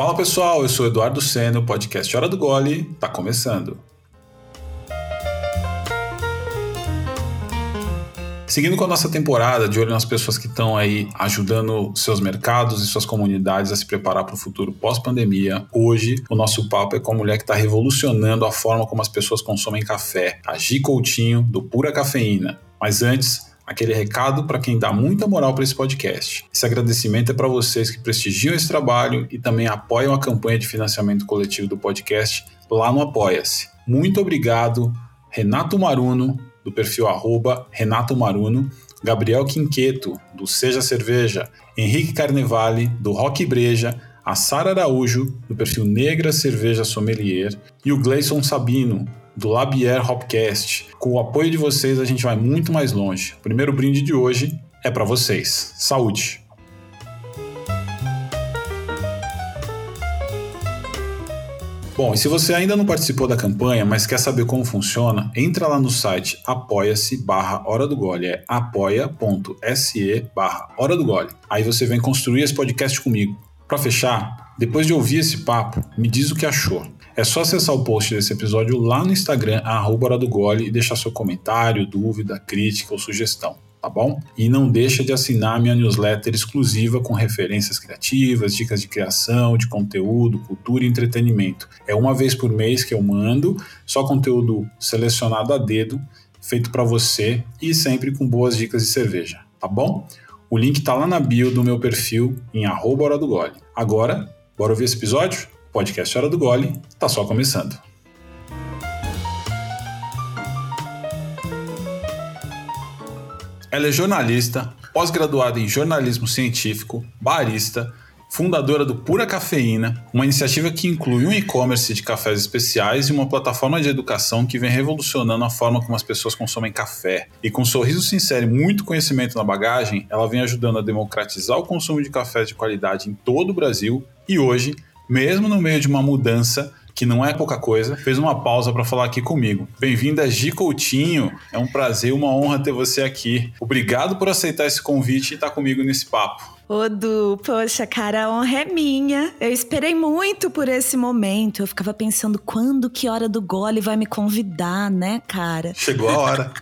Fala pessoal, eu sou Eduardo Senna, o podcast Hora do Gole está começando. Seguindo com a nossa temporada, de olho nas pessoas que estão aí ajudando seus mercados e suas comunidades a se preparar para o futuro pós-pandemia, hoje o nosso papo é com a mulher que está revolucionando a forma como as pessoas consomem café, a Gi Coutinho, do Pura Cafeína. Mas antes, aquele recado para quem dá muita moral para esse podcast. Esse agradecimento é para vocês que prestigiam esse trabalho e também apoiam a campanha de financiamento coletivo do podcast lá no Apoia-se. Muito obrigado, Renato Maruno, do perfil arroba Renato Maruno, Gabriel Quinqueto, do Seja Cerveja, Henrique Carnevale, do Rock Breja, a Sara Araújo, do perfil Negra Cerveja Sommelier, e o Gleison Sabino, do Labier Hopcast. Com o apoio de vocês, a gente vai muito mais longe. O primeiro brinde de hoje é para vocês. Saúde! Bom, e se você ainda não participou da campanha, mas quer saber como funciona, entra lá no site apoia-se barra Hora do Gole, é apoia.se barra Hora do Gole. Aí você vem construir esse podcast comigo. Para fechar, depois de ouvir esse papo, me diz o que achou. É só acessar o post desse episódio lá no Instagram, arroba do Gole, e deixar seu comentário, dúvida, crítica ou sugestão, tá bom? E não deixa de assinar minha newsletter exclusiva com referências criativas, dicas de criação, de conteúdo, cultura e entretenimento. É uma vez por mês que eu mando, só conteúdo selecionado a dedo, feito para você e sempre com boas dicas de cerveja, tá bom? O link tá lá na bio do meu perfil em arroba do Gole. Agora, bora ouvir esse episódio? Podcast Hora do Gole está só começando. Ela é jornalista, pós-graduada em jornalismo científico, barista, fundadora do Pura Cafeína, uma iniciativa que inclui um e-commerce de cafés especiais e uma plataforma de educação que vem revolucionando a forma como as pessoas consomem café. E com um sorriso sincero e muito conhecimento na bagagem, ela vem ajudando a democratizar o consumo de cafés de qualidade em todo o Brasil e hoje mesmo no meio de uma mudança que não é pouca coisa, fez uma pausa para falar aqui comigo. Bem-vinda, Gi Coutinho. É um prazer, uma honra ter você aqui. Obrigado por aceitar esse convite e estar comigo nesse papo. Ô, Du, poxa, cara, a honra é minha. Eu esperei muito por esse momento. Eu ficava pensando quando, que hora do gole vai me convidar, né, cara? Chegou a hora.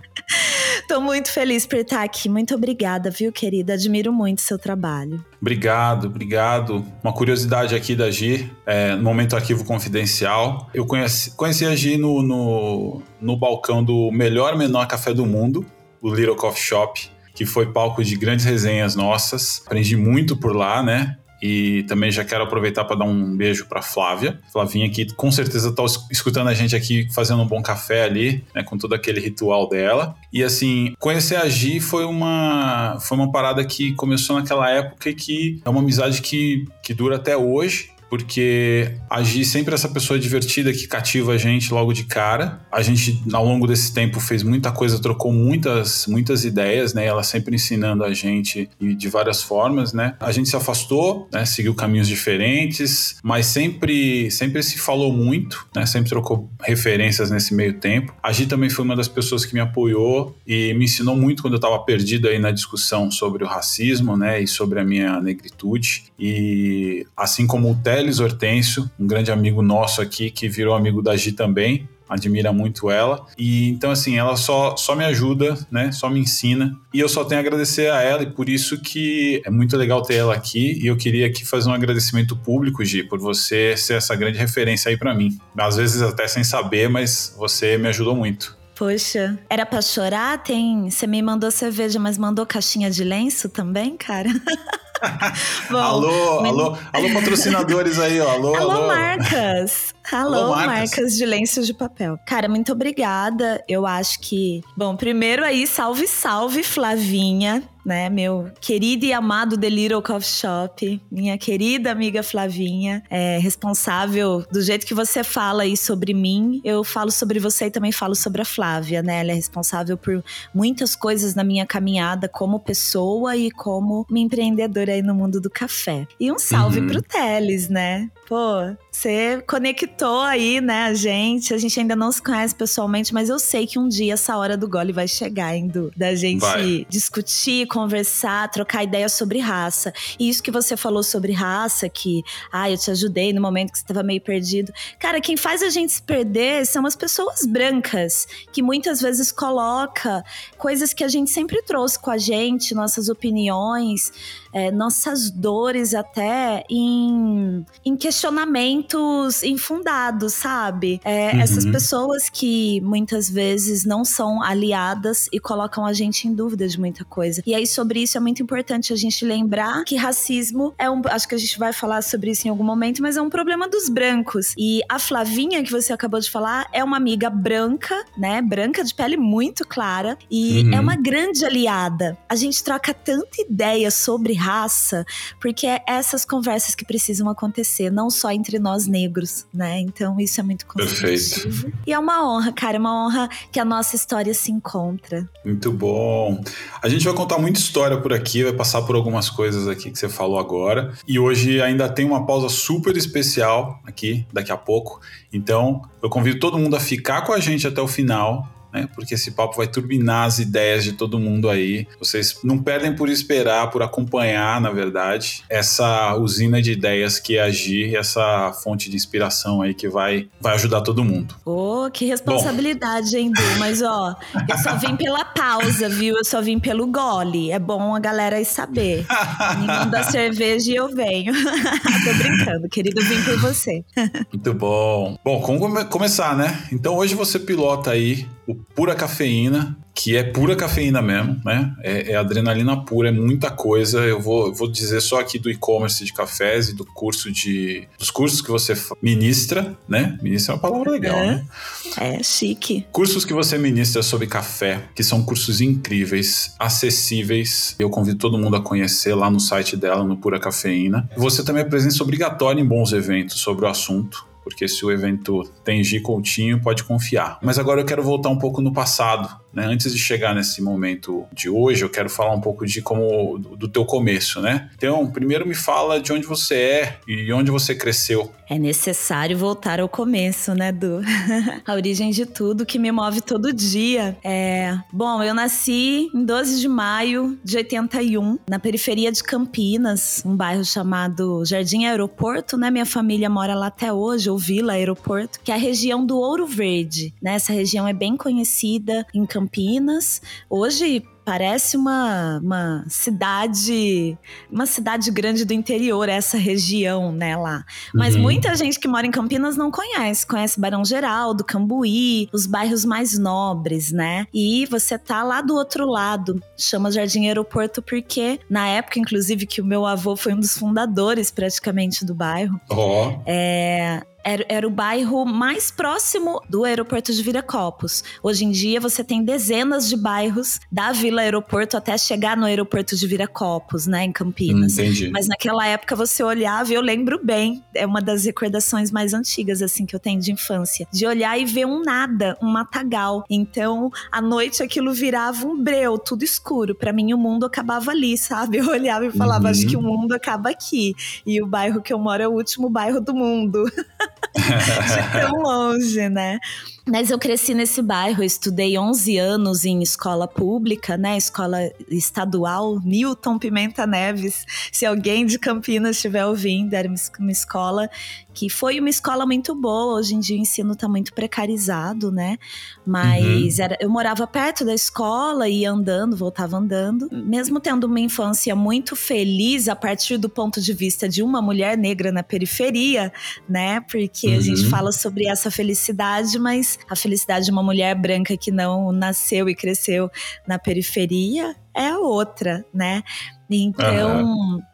Tô muito feliz por estar aqui. Muito obrigada, viu, querida? Admiro muito seu trabalho. Obrigado, obrigado. Uma curiosidade aqui da Gi, é, no momento arquivo confidencial. Eu conheci, conheci a Gi no, no, no balcão do melhor menor café do mundo, o Little Coffee Shop que foi palco de grandes resenhas nossas. Aprendi muito por lá, né? E também já quero aproveitar para dar um beijo para Flávia. Flavinha que com certeza está escutando a gente aqui fazendo um bom café ali, né, com todo aquele ritual dela. E assim, conhecer a Gi foi uma foi uma parada que começou naquela época e que é uma amizade que, que dura até hoje porque a Gi sempre é essa pessoa divertida que cativa a gente logo de cara. A gente, ao longo desse tempo, fez muita coisa, trocou muitas, muitas ideias, né? Ela sempre ensinando a gente de várias formas, né? A gente se afastou, né? Seguiu caminhos diferentes, mas sempre, sempre se falou muito, né? Sempre trocou referências nesse meio tempo. A Gi também foi uma das pessoas que me apoiou e me ensinou muito quando eu estava perdido aí na discussão sobre o racismo, né? E sobre a minha negritude. E assim como o Ted Teles Hortêncio, um grande amigo nosso aqui, que virou amigo da Gi também, admira muito ela. E então, assim, ela só, só me ajuda, né? Só me ensina. E eu só tenho a agradecer a ela, e por isso que é muito legal ter ela aqui. E eu queria aqui fazer um agradecimento público, Gi, por você ser essa grande referência aí para mim. Às vezes até sem saber, mas você me ajudou muito. Poxa, era pra chorar? Tem. Você me mandou cerveja, mas mandou caixinha de lenço também, cara? Bom, alô, men... alô, alô, patrocinadores aí, ó. Alô, alô, alô. marcas. Alô, alô marcas. marcas de lenços de papel. Cara, muito obrigada. Eu acho que. Bom, primeiro aí, salve, salve, Flavinha né? Meu querido e amado The Little Coffee Shop, minha querida amiga Flavinha, é responsável do jeito que você fala aí sobre mim, eu falo sobre você e também falo sobre a Flávia, né? Ela é responsável por muitas coisas na minha caminhada como pessoa e como uma empreendedora aí no mundo do café. E um salve uhum. pro Teles, né? Pô, você conectou aí, né, a gente. A gente ainda não se conhece pessoalmente, mas eu sei que um dia essa hora do gole vai chegar, indo da gente vai. discutir, conversar, trocar ideias sobre raça. E isso que você falou sobre raça, que, ah, eu te ajudei no momento que você estava meio perdido. Cara, quem faz a gente se perder são as pessoas brancas, que muitas vezes coloca coisas que a gente sempre trouxe com a gente, nossas opiniões é, nossas dores até em, em questionamentos infundados, sabe? É, uhum. Essas pessoas que muitas vezes não são aliadas e colocam a gente em dúvida de muita coisa. E aí, sobre isso, é muito importante a gente lembrar que racismo é um. Acho que a gente vai falar sobre isso em algum momento, mas é um problema dos brancos. E a Flavinha, que você acabou de falar, é uma amiga branca, né? Branca de pele muito clara e uhum. é uma grande aliada. A gente troca tanta ideia sobre raça, porque é essas conversas que precisam acontecer, não só entre nós negros, né? Então isso é muito. Perfeito. E é uma honra, cara, é uma honra que a nossa história se encontra. Muito bom. A gente vai contar muita história por aqui, vai passar por algumas coisas aqui que você falou agora. E hoje ainda tem uma pausa super especial aqui, daqui a pouco. Então, eu convido todo mundo a ficar com a gente até o final né? Porque esse papo vai turbinar as ideias de todo mundo aí. Vocês não perdem por esperar, por acompanhar, na verdade, essa usina de ideias que é agir, essa fonte de inspiração aí que vai, vai ajudar todo mundo. Oh, que responsabilidade, Bom. hein, Du? Mas ó, eu só vim pela pausa, viu? Eu só vim pelo gole. É bom a galera aí saber. Ninguém dá cerveja e eu venho. Tô brincando, querido, vim por você. Muito bom. Bom, como começar, né? Então hoje você pilota aí o Pura Cafeína, que é pura cafeína mesmo, né? É, é adrenalina pura, é muita coisa. Eu vou, vou dizer só aqui do e-commerce de cafés e do curso de. dos cursos que você ministra, né? Ministra é uma palavra legal, é, né? É, chique. Cursos que você ministra sobre café, que são cursos incríveis, acessíveis. Eu convido todo mundo a conhecer lá no site dela, no Pura Cafeína. Você também é presença obrigatória em bons eventos sobre o assunto porque se o evento tem G Coutinho, pode confiar. Mas agora eu quero voltar um pouco no passado, né? Antes de chegar nesse momento de hoje, eu quero falar um pouco de como do, do teu começo, né? Então, primeiro me fala de onde você é e onde você cresceu. É necessário voltar ao começo, né, Du? a origem de tudo que me move todo dia. É, bom, eu nasci em 12 de maio de 81, na periferia de Campinas, um bairro chamado Jardim Aeroporto, né? Minha família mora lá até hoje, ou Vila Aeroporto, que é a região do Ouro Verde, né? Essa região é bem conhecida em Campinas Campinas. Hoje parece uma, uma cidade, uma cidade grande do interior, essa região, né, lá. Mas uhum. muita gente que mora em Campinas não conhece, conhece Barão Geraldo, Cambuí, os bairros mais nobres, né? E você tá lá do outro lado, chama Jardim Aeroporto porque na época, inclusive, que o meu avô foi um dos fundadores praticamente do bairro. Oh. É, era, era, o bairro mais próximo do aeroporto de Viracopos. Hoje em dia você tem dezenas de bairros da Vila Aeroporto até chegar no aeroporto de Viracopos, né, em Campinas. Hum, entendi. Mas naquela época você olhava, e eu lembro bem, é uma das recordações mais antigas assim que eu tenho de infância, de olhar e ver um nada, um matagal. Então, à noite aquilo virava um breu, tudo escuro. Para mim o mundo acabava ali, sabe? Eu olhava e falava, uhum. acho que o mundo acaba aqui. E o bairro que eu moro é o último bairro do mundo. de tão longe, né? Mas eu cresci nesse bairro, estudei 11 anos em escola pública, né? Escola estadual, Newton Pimenta Neves. Se alguém de Campinas estiver ouvindo, era uma escola que foi uma escola muito boa. Hoje em dia o ensino está muito precarizado, né? Mas uhum. era, eu morava perto da escola, ia andando, voltava andando. Mesmo tendo uma infância muito feliz a partir do ponto de vista de uma mulher negra na periferia, né? Porque uhum. a gente uhum. fala sobre essa felicidade, mas a felicidade de uma mulher branca que não nasceu e cresceu na periferia é a outra, né? Então,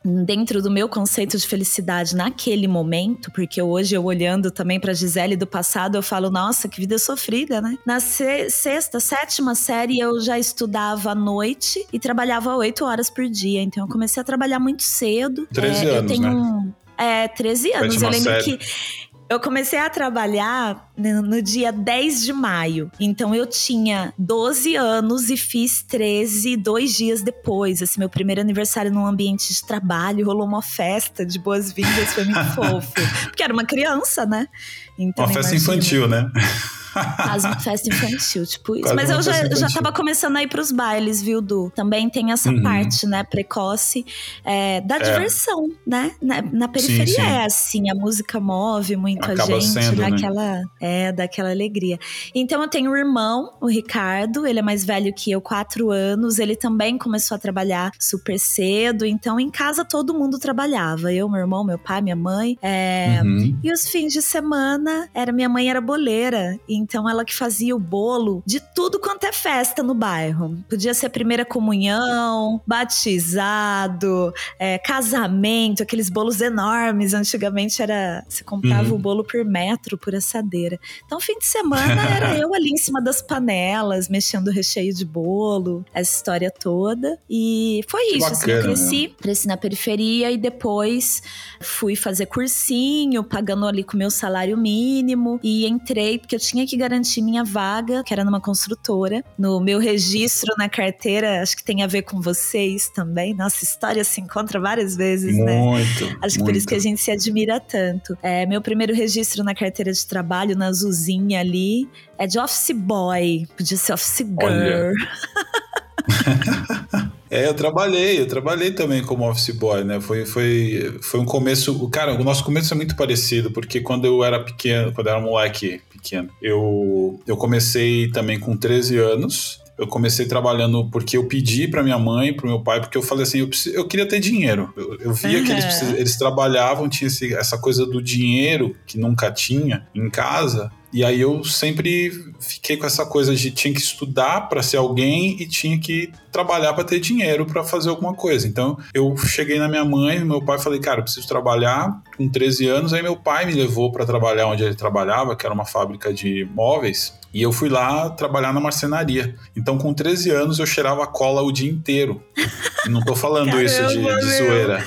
uhum. dentro do meu conceito de felicidade naquele momento, porque hoje eu olhando também para Gisele do passado, eu falo, nossa, que vida sofrida, né? Na sexta, sétima série eu já estudava à noite e trabalhava oito horas por dia. Então eu comecei a trabalhar muito cedo. 13 é, anos, eu tenho né? É, 13 anos. Sétima eu lembro série. que Eu comecei a trabalhar no dia 10 de maio. Então eu tinha 12 anos e fiz 13 dois dias depois. Assim, meu primeiro aniversário num ambiente de trabalho, rolou uma festa de boas-vindas, foi muito fofo. Porque era uma criança, né? Então, uma festa imagina. infantil, né? Faz uma festa infantil, tipo isso. Quase Mas eu já, já tava começando a ir pros bailes, viu, Du? Também tem essa uhum. parte, né, precoce é, da é. diversão, né? Na, na periferia sim, sim. é assim, a música move muito Acaba a gente, sendo, daquela, né? é, daquela alegria. Então eu tenho um irmão, o Ricardo, ele é mais velho que eu, quatro anos. Ele também começou a trabalhar super cedo. Então em casa todo mundo trabalhava. Eu, meu irmão, meu pai, minha mãe. É, uhum. E os fins de semana, era minha mãe era boleira. Então ela que fazia o bolo de tudo quanto é festa no bairro. Podia ser primeira comunhão, batizado, é, casamento, aqueles bolos enormes. Antigamente era. Você comprava uhum. o bolo por metro, por assadeira. Então, fim de semana era eu ali em cima das panelas, mexendo o recheio de bolo, essa história toda. E foi que isso. Bacana, assim, eu cresci, né? cresci na periferia e depois fui fazer cursinho, pagando ali com meu salário mínimo. E entrei, porque eu tinha que que garantir minha vaga, que era numa construtora. No meu registro na carteira, acho que tem a ver com vocês também. Nossa, história se encontra várias vezes, muito, né? Muito. Acho que por isso que a gente se admira tanto. É, meu primeiro registro na carteira de trabalho, na azulzinha ali, é de office boy. Podia ser office girl. É, eu trabalhei, eu trabalhei também como office boy, né? Foi, foi, foi um começo. Cara, o nosso começo é muito parecido, porque quando eu era pequeno, quando eu era moleque pequeno, eu, eu comecei também com 13 anos. Eu comecei trabalhando porque eu pedi para minha mãe, para meu pai, porque eu falei assim, eu, preciso, eu queria ter dinheiro. Eu, eu via uhum. que eles, eles trabalhavam, tinha esse, essa coisa do dinheiro que nunca tinha em casa. E aí eu sempre fiquei com essa coisa de tinha que estudar para ser alguém e tinha que trabalhar para ter dinheiro para fazer alguma coisa. Então eu cheguei na minha mãe, meu pai falei, cara, eu preciso trabalhar com 13 anos. Aí meu pai me levou para trabalhar onde ele trabalhava, que era uma fábrica de móveis. E eu fui lá trabalhar na marcenaria. Então, com 13 anos, eu cheirava cola o dia inteiro. E não tô falando Caramba, isso de, de zoeira.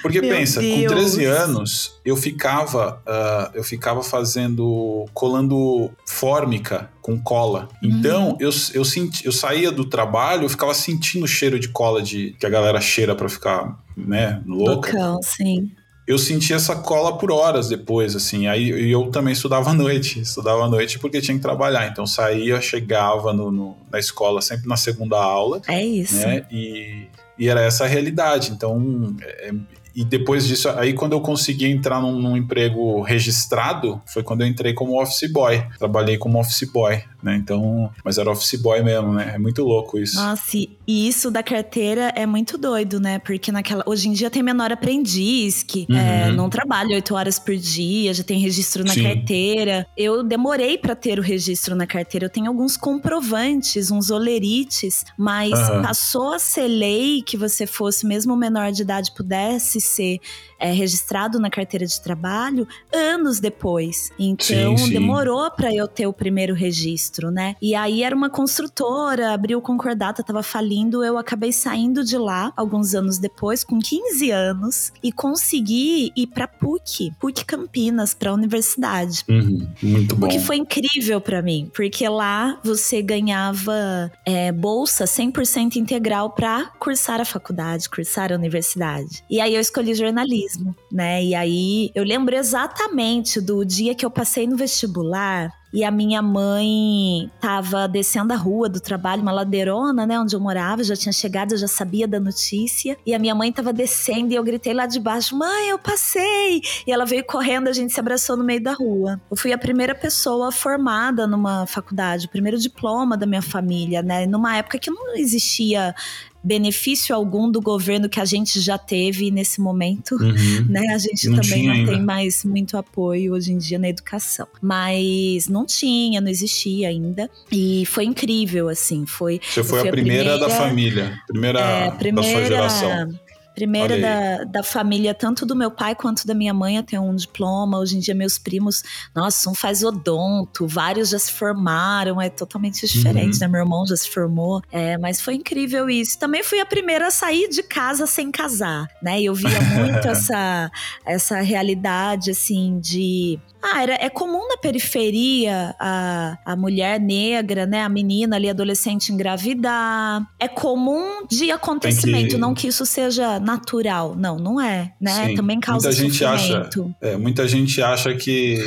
Porque Meu pensa, Deus. com 13 anos, eu ficava, uh, eu ficava fazendo, colando fórmica com cola. Uhum. Então, eu, eu, senti, eu saía do trabalho, eu ficava sentindo o cheiro de cola de, que a galera cheira para ficar, né, louca. Loucão, sim eu senti essa cola por horas depois, assim. Aí eu também estudava à noite, estudava à noite porque tinha que trabalhar. Então saía, chegava no, no, na escola sempre na segunda aula. É isso. Né? E, e era essa a realidade. Então, é, e depois disso, aí quando eu consegui entrar num, num, emprego registrado, foi quando eu entrei como office boy. Trabalhei como office boy, né? Então, mas era office boy mesmo, né? É muito louco isso. Nossa, e isso da carteira é muito doido, né? Porque naquela. Hoje em dia tem menor aprendiz que é, uhum. é, não trabalha oito horas por dia, já tem registro na Sim. carteira. Eu demorei para ter o registro na carteira. Eu tenho alguns comprovantes, uns olerites, mas uhum. passou a ser lei que você fosse, mesmo menor de idade, pudesse ser é, registrado na carteira de trabalho anos depois. Então sim, sim. demorou para eu ter o primeiro registro, né? E aí era uma construtora, abriu concordata, tava falindo, eu acabei saindo de lá alguns anos depois, com 15 anos, e consegui ir para PUC, PUC Campinas, para a universidade. Uhum, muito bom. O que foi incrível para mim, porque lá você ganhava é, bolsa 100% integral para cursar a faculdade, cursar a universidade. E aí eu escolhi jornalismo, né? E aí eu lembro exatamente do dia que eu passei no vestibular e a minha mãe tava descendo a rua do trabalho, uma ladeirona, né, onde eu morava, já tinha chegado, eu já sabia da notícia. E a minha mãe tava descendo e eu gritei lá de baixo: "Mãe, eu passei!". E ela veio correndo, a gente se abraçou no meio da rua. Eu fui a primeira pessoa formada numa faculdade, o primeiro diploma da minha família, né, numa época que não existia benefício algum do governo que a gente já teve nesse momento, uhum. né? A gente não também não ainda. tem mais muito apoio hoje em dia na educação. Mas não tinha, não existia ainda. E foi incrível, assim. Foi, Você foi a primeira, primeira, da família, primeira, é, primeira da sua geração. Primeira da, da família, tanto do meu pai quanto da minha mãe, tem um diploma. Hoje em dia, meus primos, nossa, um faz odonto, vários já se formaram, é totalmente diferente, uhum. né? Meu irmão já se formou. É, mas foi incrível isso. Também fui a primeira a sair de casa sem casar, né? E eu via muito essa, essa realidade, assim, de Ah, era, é comum na periferia a, a mulher negra, né? A menina ali, adolescente, engravidar. É comum de acontecimento, que... não que isso seja natural. Não, não é, né? Sim. Também causa muita gente sofrimento. Acha, é, muita gente acha que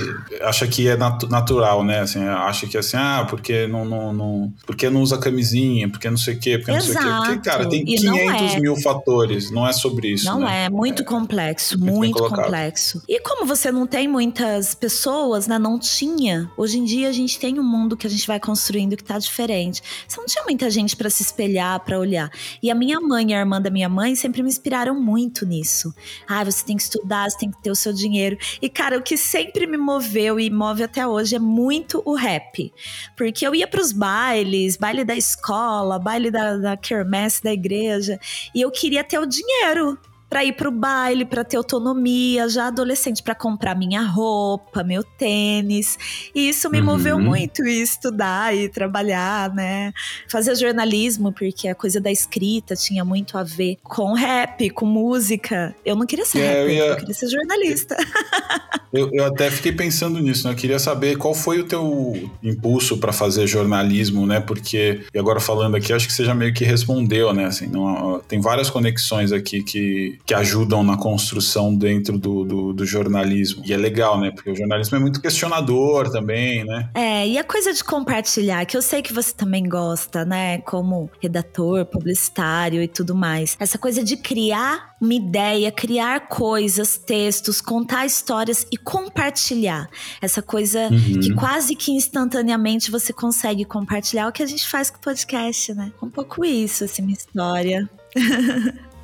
acha que é nat natural, né? Assim, acha que assim, ah, porque não, não, não, porque não usa camisinha, porque não sei o quê, porque Exato. não sei o quê. Porque, cara, tem e 500 é. mil fatores, não é sobre isso. Não né? é, muito é, complexo, muito complexo. E como você não tem muitas pessoas, né? Não tinha. Hoje em dia a gente tem um mundo que a gente vai construindo que tá diferente. Você não tinha muita gente para se espelhar, para olhar. E a minha mãe e a irmã da minha mãe sempre me inspiraram muito nisso. Ah, você tem que estudar, você tem que ter o seu dinheiro. E, cara, o que sempre me moveu e move até hoje é muito o rap. Porque eu ia pros bailes, baile da escola, baile da, da quermesse da igreja, e eu queria ter o dinheiro para ir pro baile, para ter autonomia, já adolescente, para comprar minha roupa, meu tênis. E isso me uhum. moveu muito, e estudar e trabalhar, né? Fazer jornalismo, porque a coisa da escrita tinha muito a ver com rap, com música. Eu não queria ser é, rapper, eu, ia... eu, queria ser jornalista. Eu, eu, até fiquei pensando nisso, né? Eu queria saber qual foi o teu impulso para fazer jornalismo, né? Porque, e agora falando aqui, acho que você já meio que respondeu, né? Assim, não, tem várias conexões aqui que, que ajudam na construção dentro do, do, do, jornalismo. E é legal, né? Porque o jornalismo é muito questionador também, né? É, e a coisa de compartilhar, que eu sei que você também gosta, né? Como redator, publicitário e tudo mais. Essa coisa de criar uma ideia, criar coisas, textos, contar histórias e compartilhar. Essa coisa uhum. que quase que instantaneamente você consegue compartilhar o que a gente faz com o podcast, né? Um pouco isso, assim, minha história.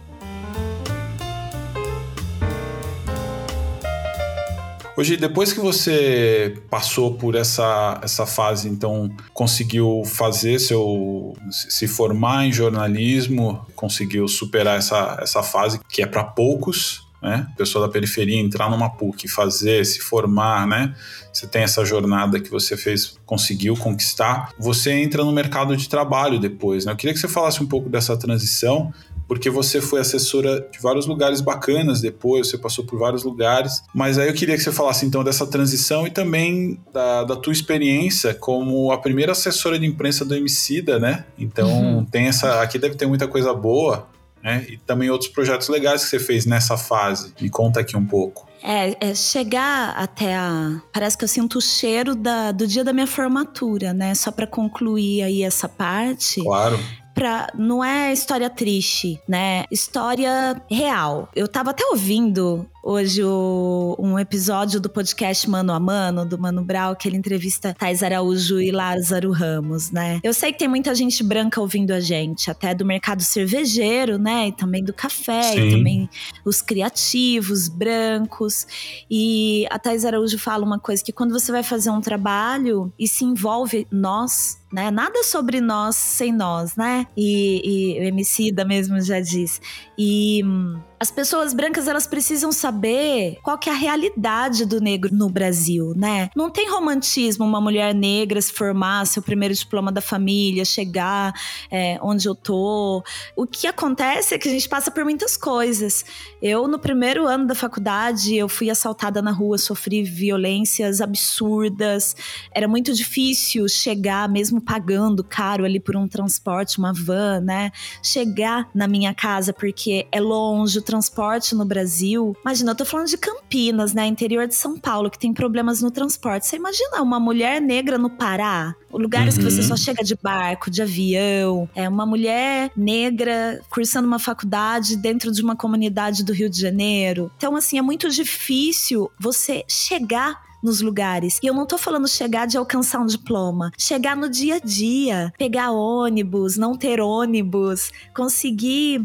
Hoje, depois que você passou por essa, essa fase, então conseguiu fazer seu se formar em jornalismo, conseguiu superar essa, essa fase que é para poucos, né? Pessoa da periferia entrar numa PUC, fazer, se formar, né? Você tem essa jornada que você fez, conseguiu conquistar. Você entra no mercado de trabalho depois, né? Eu queria que você falasse um pouco dessa transição porque você foi assessora de vários lugares bacanas depois, você passou por vários lugares. Mas aí eu queria que você falasse então dessa transição e também da, da tua experiência como a primeira assessora de imprensa do Emicida, né? Então uhum. tem essa. Aqui deve ter muita coisa boa. Né? E também outros projetos legais que você fez nessa fase. Me conta aqui um pouco. É, é, chegar até a. Parece que eu sinto o cheiro da, do dia da minha formatura, né? Só para concluir aí essa parte. Claro pra. Não é história triste, né? História real. Eu tava até ouvindo hoje o, um episódio do podcast Mano a Mano, do Mano Brau, que ele entrevista Thais Araújo e Lázaro Ramos, né? Eu sei que tem muita gente branca ouvindo a gente, até do mercado cervejeiro, né? E também do café, Sim. e também os criativos brancos. E a Thais Araújo fala uma coisa: que quando você vai fazer um trabalho e se envolve nós, né? Nada sobre nós sem nós, né? E, e o MC da mesmo já diz. E hum, as pessoas brancas elas precisam saber qual que é a realidade do negro no Brasil, né? Não tem romantismo uma mulher negra se formar, seu primeiro diploma da família, chegar é, onde eu tô. O que acontece é que a gente passa por muitas coisas. Eu no primeiro ano da faculdade eu fui assaltada na rua, sofri violências absurdas. Era muito difícil chegar, mesmo pagando caro ali por um transporte, uma van, né? Chegar na minha casa porque é longe transporte no Brasil. Imagina, eu tô falando de Campinas, né? Interior de São Paulo, que tem problemas no transporte. Você imagina uma mulher negra no Pará? Lugares uhum. que você só uhum. chega de barco, de avião. É uma mulher negra cursando uma faculdade dentro de uma comunidade do Rio de Janeiro. Então, assim, é muito difícil você chegar nos lugares. E eu não tô falando chegar de alcançar um diploma, chegar no dia a dia, pegar ônibus, não ter ônibus, conseguir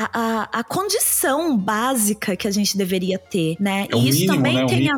a, a, a, condição básica que a gente deveria ter, né? É e isso mínimo, também né? tem a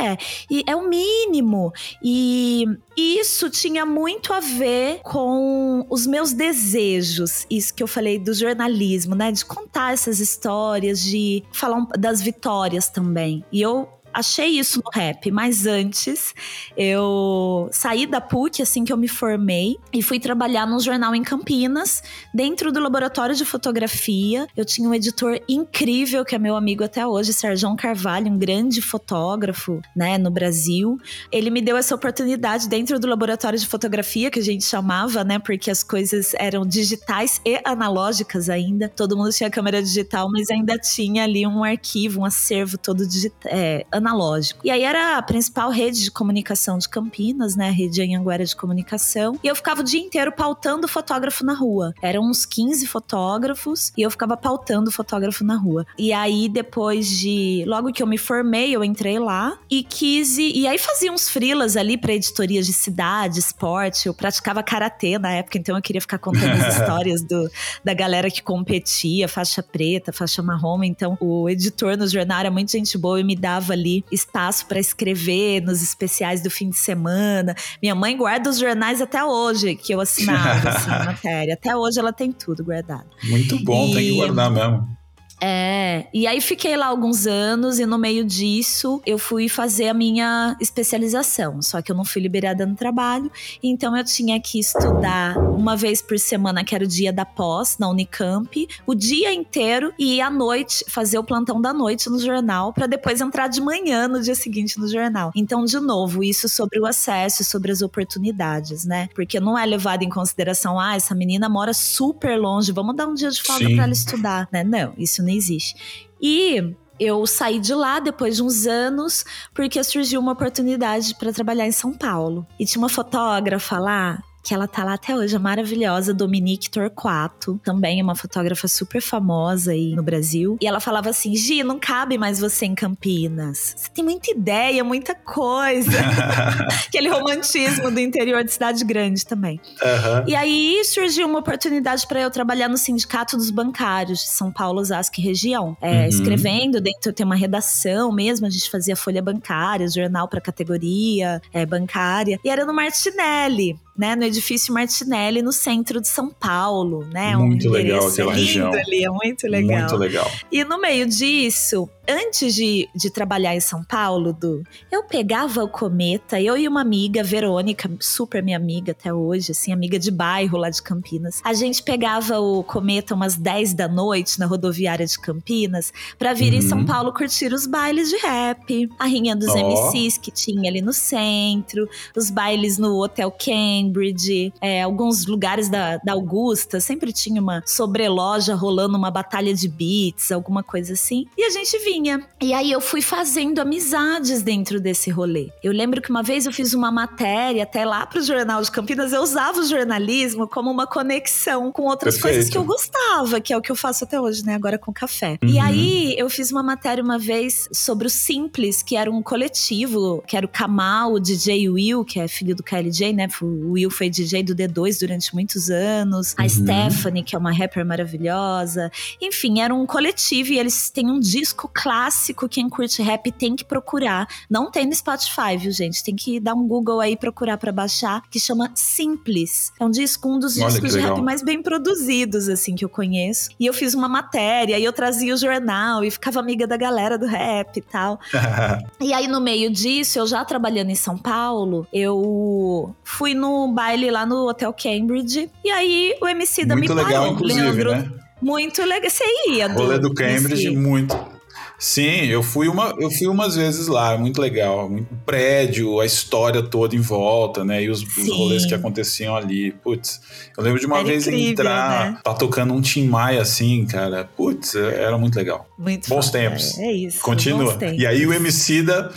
é, e é o mínimo. E isso tinha muito a ver com os meus desejos, isso que eu falei do jornalismo, né? De contar essas histórias, de falar das vitórias também. E eu achei isso no rap, mas antes eu saí da PUC assim que eu me formei e fui trabalhar num jornal em Campinas, dentro do laboratório de fotografia. Eu tinha um editor incrível que é meu amigo até hoje, Sérgio Carvalho, um grande fotógrafo, né, no Brasil. Ele me deu essa oportunidade dentro do laboratório de fotografia que a gente chamava, né, porque as coisas eram digitais e analógicas ainda. Todo mundo tinha câmera digital, mas ainda tinha ali um arquivo, um acervo todo digital, é, analógico. E aí era a principal rede de comunicação de Campinas, né? A rede Anhanguera de comunicação. E eu ficava o dia inteiro pautando fotógrafo na rua. Eram uns 15 fotógrafos e eu ficava pautando fotógrafo na rua. E aí, depois de. Logo que eu me formei, eu entrei lá e quis. E aí fazia uns frilas ali para editorias de cidade, esporte. Eu praticava karatê na época, então eu queria ficar contando as histórias do, da galera que competia, faixa preta, faixa marrom. Então o editor no jornal era muito gente boa e me dava ali ali espaço para escrever nos especiais do fim de semana. Minha mãe guarda os jornais até hoje, que eu assinava, assim, a matéria. Até hoje ela tem tudo guardado. Muito bom, e... tem que guardar mesmo. É, e aí fiquei lá alguns anos e no meio disso eu fui fazer a minha especialização. Só que eu não fui liberada no trabalho, então eu tinha que estudar uma vez por semana, que era o dia da pós, na Unicamp, o dia inteiro e à noite fazer o plantão da noite no jornal, para depois entrar de manhã no dia seguinte no jornal. Então, de novo, isso sobre o acesso, sobre as oportunidades, né? Porque não é levado em consideração, ah, essa menina mora super longe, vamos dar um dia de folga para ela estudar, né? Não, isso não existe. E eu saí de lá depois de uns anos porque surgiu uma oportunidade para trabalhar em São Paulo. E tinha uma fotógrafa lá que ela tá lá até hoje, a maravilhosa Dominique Torquato, também é uma fotógrafa super famosa aí no Brasil. E ela falava assim: Gi, não cabe mais você em Campinas. Você tem muita ideia, muita coisa. Aquele romantismo do interior de cidade grande também. Uhum. E aí surgiu uma oportunidade para eu trabalhar no Sindicato dos Bancários de São Paulo, Osasco e região. É, uhum. Escrevendo, dentro tem uma redação mesmo, a gente fazia folha bancária, jornal para categoria é, bancária. E era no Martinelli né, no edifício Martinelli, no centro de São Paulo, né? Muito um legal aquela região. Ali, é muito legal. Muito legal. E no meio disso, antes de, de trabalhar em São Paulo, Du, eu pegava o cometa, eu e uma amiga, Verônica, super minha amiga até hoje, assim, amiga de bairro lá de Campinas. A gente pegava o cometa umas 10 da noite na rodoviária de Campinas para vir uhum. em São uhum. Paulo curtir os bailes de rap, a rinha dos oh. MCs que tinha ali no centro, os bailes no Hotel Cambridge, é, alguns lugares da, da Augusta, sempre tinha uma sobreloja rolando uma batalha de beats, alguma coisa assim. E a gente vinha e aí eu fui fazendo amizades dentro desse rolê. Eu lembro que uma vez eu fiz uma matéria até lá pro Jornal de Campinas, eu usava o jornalismo como uma conexão com outras Perfeito. coisas que eu gostava, que é o que eu faço até hoje, né? Agora com café. Uhum. E aí eu fiz uma matéria uma vez sobre o Simples, que era um coletivo, que era o Kamal, o DJ Will, que é filho do KLJ, né? O Will foi DJ do D2 durante muitos anos. A uhum. Stephanie, que é uma rapper maravilhosa. Enfim, era um coletivo e eles têm um disco clássico, quem curte rap tem que procurar. Não tem no Spotify, viu, gente? Tem que dar um Google aí procurar para baixar, que chama Simples. É um disco, um dos discos de rap mais bem produzidos, assim, que eu conheço. E eu fiz uma matéria, e eu trazia o jornal e ficava amiga da galera do rap e tal. e aí, no meio disso, eu já trabalhando em São Paulo, eu fui no baile lá no Hotel Cambridge. E aí, o MC da Muito me legal, parou. inclusive, Leandro, né? Muito legal. Você ia, do Rolê do Cambridge, muito. Sim, eu fui, uma, eu fui umas vezes lá, muito legal. Muito prédio, a história toda em volta, né? E os, os rolês que aconteciam ali. Putz, eu lembro de uma era vez incrível, entrar, né? tá tocando um Tim Maia assim, cara. Putz, era muito legal. Muito Bons tempos. É, é isso. Continua. E aí o MC da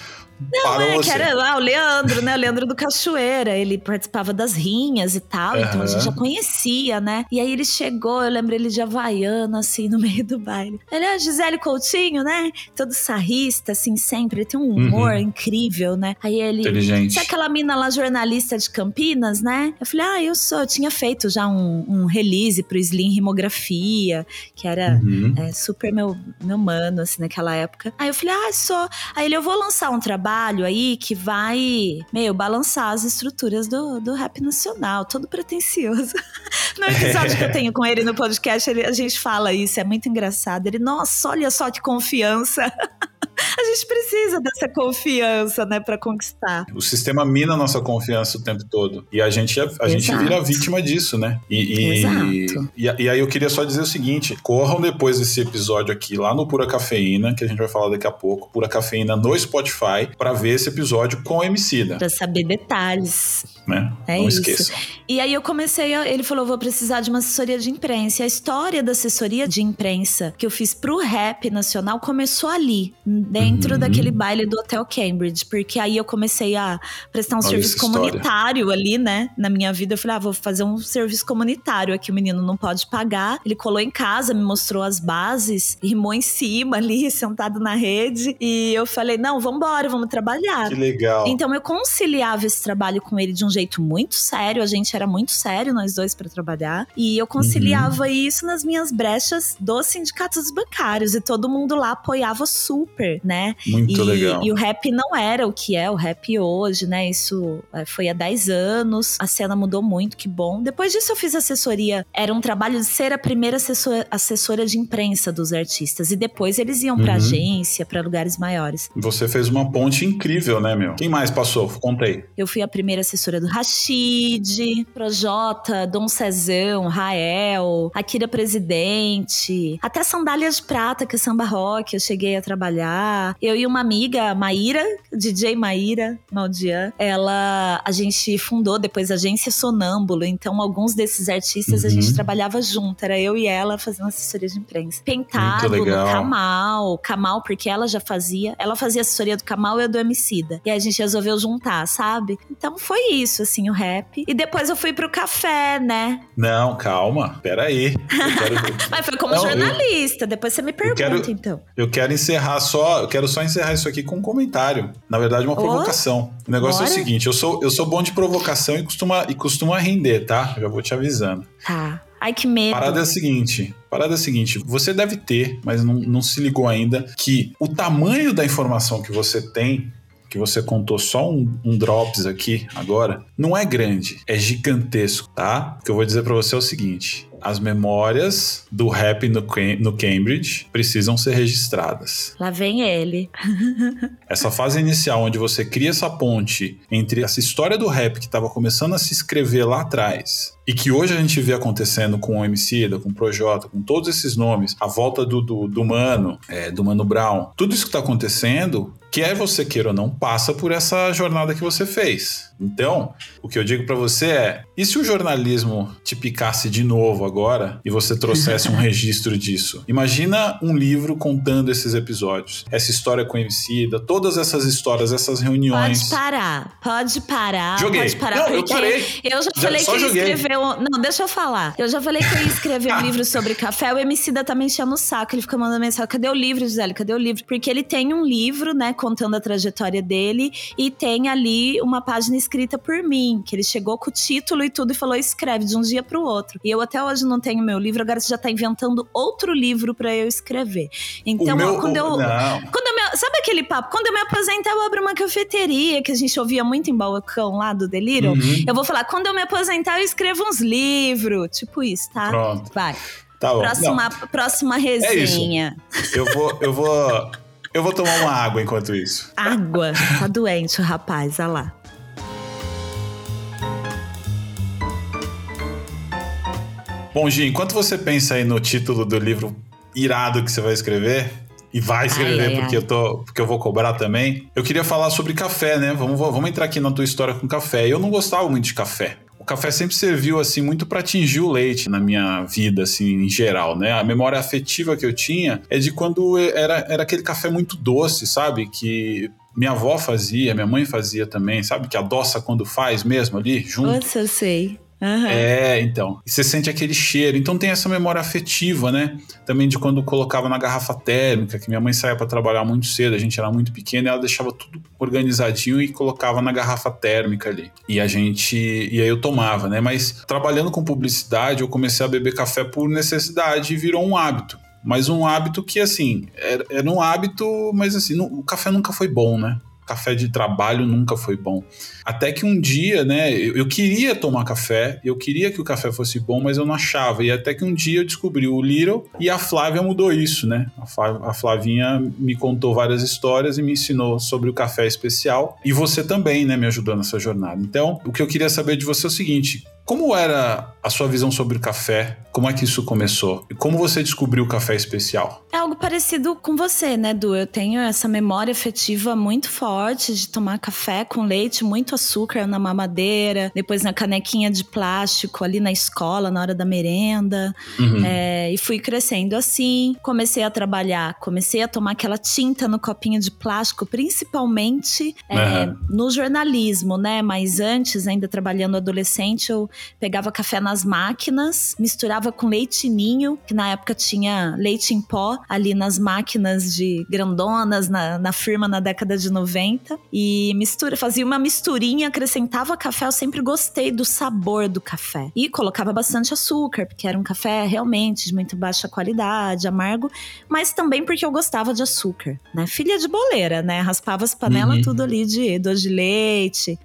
não, Parou é, que era lá o Leandro, né? O Leandro do Cachoeira. Ele participava das rinhas e tal, uhum. então a gente já conhecia, né? E aí ele chegou, eu lembro ele de Havaiana, assim, no meio do baile. Ele é Gisele Coutinho, né? Todo sarrista, assim, sempre. Ele tem um humor uhum. incrível, né? Aí ele. Inteligente. Você é aquela mina lá, jornalista de Campinas, né? Eu falei, ah, eu sou. Eu tinha feito já um, um release pro Slim Rimografia, que era uhum. é, super meu, meu mano, assim, naquela época. Aí eu falei, ah, sou. Aí ele, eu vou lançar um trabalho trabalho aí que vai, meio, balançar as estruturas do, do rap nacional, todo pretencioso. no episódio que eu tenho com ele no podcast, ele, a gente fala isso, é muito engraçado. Ele, nossa, olha só que confiança. A gente precisa dessa confiança, né, para conquistar. O sistema mina a nossa confiança o tempo todo. E a gente, a, a gente vira vítima disso, né? E, e, Exato. E, e, aí eu queria só dizer o seguinte: corram depois desse episódio aqui lá no Pura Cafeína, que a gente vai falar daqui a pouco, Pura Cafeína no Spotify, para ver esse episódio com o Emicida. Pra saber detalhes. Né? É Não isso. esqueçam. E aí eu comecei, a, ele falou: vou precisar de uma assessoria de imprensa. E a história da assessoria de imprensa que eu fiz pro rap nacional começou ali, dentro uhum. daquele baile do Hotel Cambridge. Porque aí eu comecei a prestar um Olha serviço comunitário ali, né? Na minha vida. Eu falei: ah, vou fazer um serviço comunitário aqui, o menino não pode pagar. Ele colou em casa, me mostrou as bases, rimou em cima ali, sentado na rede. E eu falei: não, vambora, vamos trabalhar. Que legal. Então eu conciliava esse trabalho com ele de um jeito muito sério. A gente era muito sério, nós dois, para trabalhar. E eu conciliava uhum. isso nas minhas brechas dos sindicatos bancários. E todo mundo lá apoiava super, né? Muito e, legal. E o rap não era o que é o rap hoje, né? Isso é, foi há 10 anos. A cena mudou muito, que bom. Depois disso eu fiz assessoria. Era um trabalho de ser a primeira assessora, assessora de imprensa dos artistas. E depois eles iam pra uhum. agência, para lugares maiores. Você fez uma ponte incrível, né, meu? Quem mais passou? Contei. Eu fui a primeira assessora do Rashid, Projota, Dom Cezão, Rael, Akira Presidente, até Sandálias de Prata, que é samba rock, eu cheguei a trabalhar. Eu e uma amiga, Maíra, DJ Maíra Maldian, ela, a gente fundou depois a agência Sonâmbulo, então alguns desses artistas uhum. a gente uhum. trabalhava junto, era eu e ela fazendo assessoria de imprensa. Pentado, Kamal, Kamal, porque ela já fazia, ela fazia assessoria do Kamal e a do Emicida. E a gente resolveu juntar, sabe? Então foi isso, assim, o rap. E depois eu fui pro café, né? Não, calma, peraí. Quero... Mas foi como Não, jornalista, eu... depois você me pergunta, eu quero... então. Eu quero encerrar só, eu quero só encerrar isso aqui com um comentário. Na verdade, uma oh, provocação. O negócio bora? é o seguinte, eu sou, eu sou bom de provocação e costuma, e costuma render, tá? Já vou te avisando. Tá. Ai, que medo. Parada é a seguinte: parada é a seguinte, você deve ter, mas não, não se ligou ainda, que o tamanho da informação que você tem que você contou só um, um, drops aqui agora, não é grande, é gigantesco, tá? O que eu vou dizer para você é o seguinte: as memórias do rap no, no Cambridge precisam ser registradas. Lá vem ele. essa fase inicial, onde você cria essa ponte entre essa história do rap que estava começando a se escrever lá atrás e que hoje a gente vê acontecendo com o MC, com o Projota, com todos esses nomes, a volta do, do, do Mano, é, do Mano Brown, tudo isso que está acontecendo, quer você queira ou não, passa por essa jornada que você fez. Então, o que eu digo para você é: e se o jornalismo te picasse de novo agora e você trouxesse um registro disso? Imagina um livro contando esses episódios, essa história conhecida, todas essas histórias, essas reuniões. Pode parar, pode parar. Joguei. Pode parar, não, eu parei. Eu já, já falei que joguei. escrever um... Não, deixa eu falar. Eu já falei que eu ia escrever um livro sobre café. O MC da tá me enchendo o saco. Ele fica mandando mensagem: cadê o livro, Gisele? Cadê o livro? Porque ele tem um livro, né, contando a trajetória dele e tem ali uma página escrita por mim, que ele chegou com o título e tudo e falou: escreve de um dia para o outro. E eu até hoje não tenho meu livro, agora você já está inventando outro livro para eu escrever. Então, meu, quando eu. Não. Quando eu sabe aquele papo? Quando eu me aposentar, eu abro uma cafeteria que a gente ouvia muito em balcão lá do Delírio. Uhum. Eu vou falar: quando eu me aposentar, eu escrevo uns livros. Tipo isso, tá? Pronto. Vai. Tá bom. Próxima, próxima resenha. É. Eu vou. Eu vou eu vou tomar uma água enquanto isso. Água? Tá doente o rapaz, olha lá. Bom, Gi, enquanto você pensa aí no título do livro irado que você vai escrever, e vai escrever ai, porque, ai. Eu tô, porque eu vou cobrar também, eu queria falar sobre café, né? Vamos, vamos entrar aqui na tua história com café. Eu não gostava muito de café. O café sempre serviu assim muito para atingir o leite na minha vida assim em geral, né? A memória afetiva que eu tinha é de quando era, era aquele café muito doce, sabe? Que minha avó fazia, minha mãe fazia também, sabe? Que adoça quando faz mesmo ali, junto. Nossa, eu sei. Uhum. É, então. E você sente aquele cheiro. Então tem essa memória afetiva, né? Também de quando colocava na garrafa térmica, que minha mãe saía para trabalhar muito cedo, a gente era muito pequeno, e ela deixava tudo organizadinho e colocava na garrafa térmica ali. E a gente. E aí eu tomava, né? Mas trabalhando com publicidade, eu comecei a beber café por necessidade e virou um hábito. Mas um hábito que, assim, era, era um hábito, mas assim, o café nunca foi bom, né? Café de trabalho nunca foi bom. Até que um dia, né, eu, eu, queria tomar café, eu queria que o café fosse bom, mas eu não achava. E até que um dia eu descobri o Little e a Flávia mudou isso, né? A Flavinha me contou várias histórias e me ensinou sobre o café especial. E você também, né, me ajudou nessa jornada. Então, o que eu queria saber de você é o seguinte: como era a sua visão sobre o café? Como é que isso começou? E como você descobriu o café especial? É algo parecido com você, né, Du? Eu tenho essa memória afetiva muito forte de tomar café com leite, muito açúcar na mamadeira, depois na canequinha de plástico ali na escola, na hora da merenda. Uhum. É, e fui crescendo assim. Comecei a trabalhar, comecei a tomar aquela tinta no copinho de plástico, principalmente uhum. é, no jornalismo, né? Mas antes, ainda trabalhando adolescente, eu pegava café nas máquinas, misturava com leite ninho, que na época tinha leite em pó ali nas máquinas de grandonas, na, na firma na década de 90. E mistura, fazia uma misturinha, acrescentava café. Eu sempre gostei do sabor do café. E colocava bastante açúcar, porque era um café realmente de muito baixa qualidade, amargo, mas também porque eu gostava de açúcar, né? Filha de boleira, né? Raspava as panelas uhum. tudo ali de doce de leite,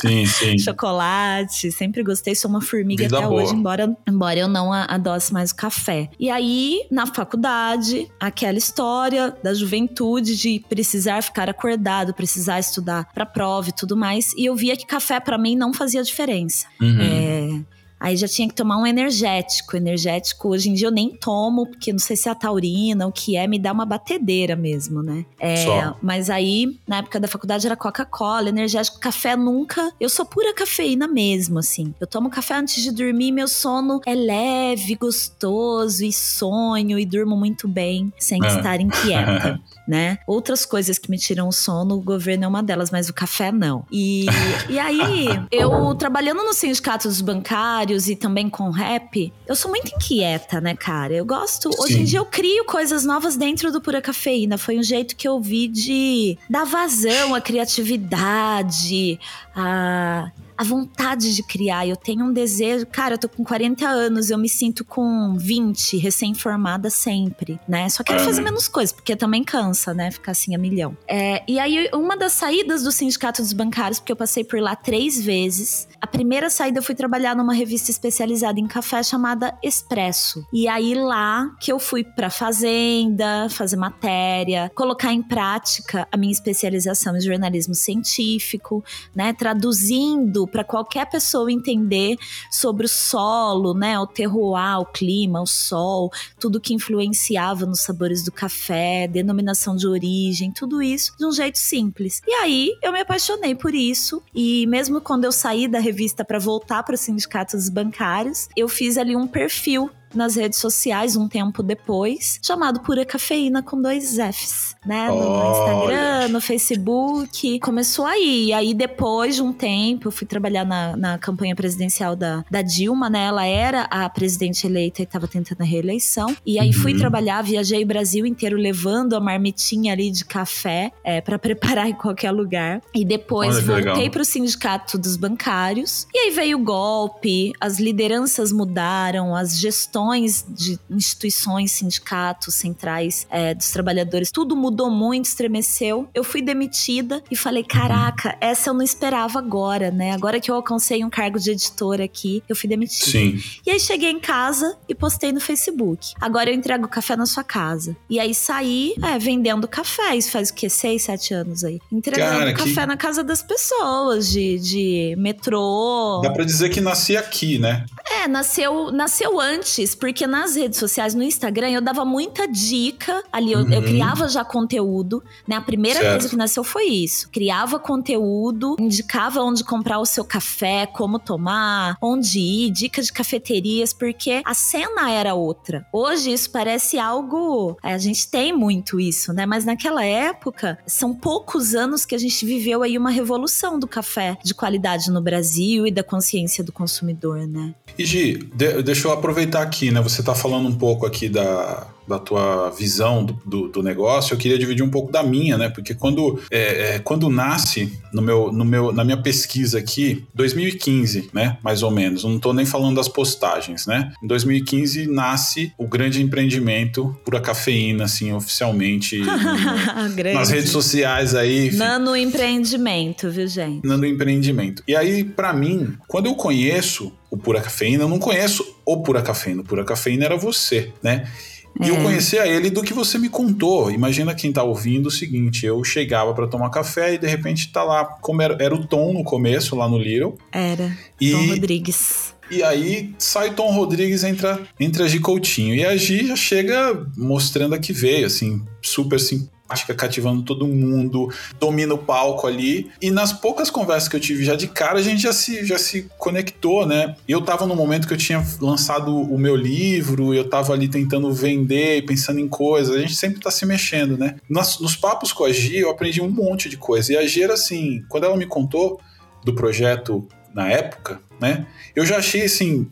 sim, sim. chocolate, sempre gostei gostei, sou uma formiga Vida até boa. hoje, embora, embora eu não adoce mais o café. E aí, na faculdade, aquela história da juventude de precisar ficar acordado, precisar estudar para prova e tudo mais. E eu via que café para mim não fazia diferença. Uhum. É, Aí já tinha que tomar um energético. Energético, hoje em dia eu nem tomo, porque não sei se é a taurina, o que é, me dá uma batedeira mesmo, né? É, mas aí, na época da faculdade, era Coca-Cola, energético, café nunca. Eu sou pura cafeína mesmo, assim. Eu tomo café antes de dormir, meu sono é leve, gostoso e sonho e durmo muito bem, sem é. estar inquieta. né? Outras coisas que me tiram o sono, o governo é uma delas, mas o café não. E, e aí, eu trabalhando no sindicato dos bancários e também com rap, eu sou muito inquieta, né, cara? Eu gosto. Sim. Hoje em dia eu crio coisas novas dentro do Pura Cafeína. Foi um jeito que eu vi de dar vazão à criatividade, a a vontade de criar. Eu tenho um desejo. Cara, eu tô com 40 anos, eu me sinto com 20, recém-formada sempre, né? Só quero fazer menos coisas, porque também cansa, né? Ficar assim a milhão. É, e aí, uma das saídas do Sindicato dos Bancários, porque eu passei por lá três vezes. A primeira saída eu fui trabalhar numa revista especializada em café chamada Expresso. E aí lá que eu fui pra fazenda, fazer matéria, colocar em prática a minha especialização em jornalismo científico, né? Traduzindo para qualquer pessoa entender sobre o solo, né, o terroir, o clima, o sol, tudo que influenciava nos sabores do café, denominação de origem, tudo isso de um jeito simples. E aí eu me apaixonei por isso e mesmo quando eu saí da revista para voltar para o sindicato dos bancários, eu fiz ali um perfil nas redes sociais um tempo depois, chamado Pura Cafeína com dois Fs, né? No, Instagram, no Facebook. Começou aí. E aí, depois de um tempo, eu fui trabalhar na, na campanha presidencial da, da Dilma, né? Ela era a presidente eleita e estava tentando a reeleição. E aí uhum. fui trabalhar, viajei o Brasil inteiro levando a marmitinha ali de café é, para preparar em qualquer lugar. E depois Olha, voltei para o sindicato dos bancários. E aí veio o golpe, as lideranças mudaram, as gestões de instituições, sindicatos, centrais é, dos trabalhadores, tudo mudou muito, estremeceu. Eu fui demitida e falei: caraca, essa eu não esperava agora, né? Agora que eu alcancei um cargo de editora aqui, eu fui demitida. Sim. E aí cheguei em casa e postei no Facebook. Agora eu entrego café na sua casa. E aí saí é, vendendo café. Isso faz o quê? Seis, sete anos aí. Entregando Cara, café que... na casa das pessoas, de, de metrô. Dá pra dizer que nasci aqui, né? É, nasceu, nasceu antes porque nas redes sociais, no Instagram, eu dava muita dica ali. Eu, uhum. eu criava já conteúdo, né? A primeira certo. coisa que nasceu foi isso. Criava conteúdo, indicava onde comprar o seu café, como tomar, onde ir, dicas de cafeterias, porque a cena era outra. Hoje isso parece algo. É, a gente tem muito isso, né? Mas naquela época, são poucos anos que a gente viveu aí uma revolução do café de qualidade no Brasil e da consciência do consumidor, né? E Gi, de, deixa eu aproveitar aqui, né? Você está falando um pouco aqui da, da tua visão do, do, do, negócio, eu queria dividir um pouco da minha, né? Porque quando, é, é, quando nasce no meu, no meu, na minha pesquisa aqui, 2015, né? Mais ou menos. Não estou nem falando das postagens, né? Em 2015 nasce o grande empreendimento pura cafeína, assim, oficialmente. no, nas redes sociais aí. Nano empreendimento, viu, gente? Nano empreendimento. E aí, para mim, quando eu conheço o Pura Cafeína, eu não conheço o Pura Cafeína. O Pura Cafeína era você, né? E é. eu conheci a ele do que você me contou. Imagina quem tá ouvindo o seguinte: eu chegava para tomar café e de repente tá lá, como era, era, o Tom no começo, lá no Little. Era. E, Tom Rodrigues. E aí sai Tom Rodrigues entra, entre a Gi Coutinho. E a Gi já chega mostrando a que veio, assim, super simpática cativando todo mundo, domina o palco ali. E nas poucas conversas que eu tive já de cara, a gente já se, já se conectou, né? Eu tava no momento que eu tinha lançado o meu livro, eu tava ali tentando vender, pensando em coisas, a gente sempre tá se mexendo, né? Nos, nos papos com a Gi, eu aprendi um monte de coisa. E a Gi era assim, quando ela me contou do projeto na época, né? Eu já achei assim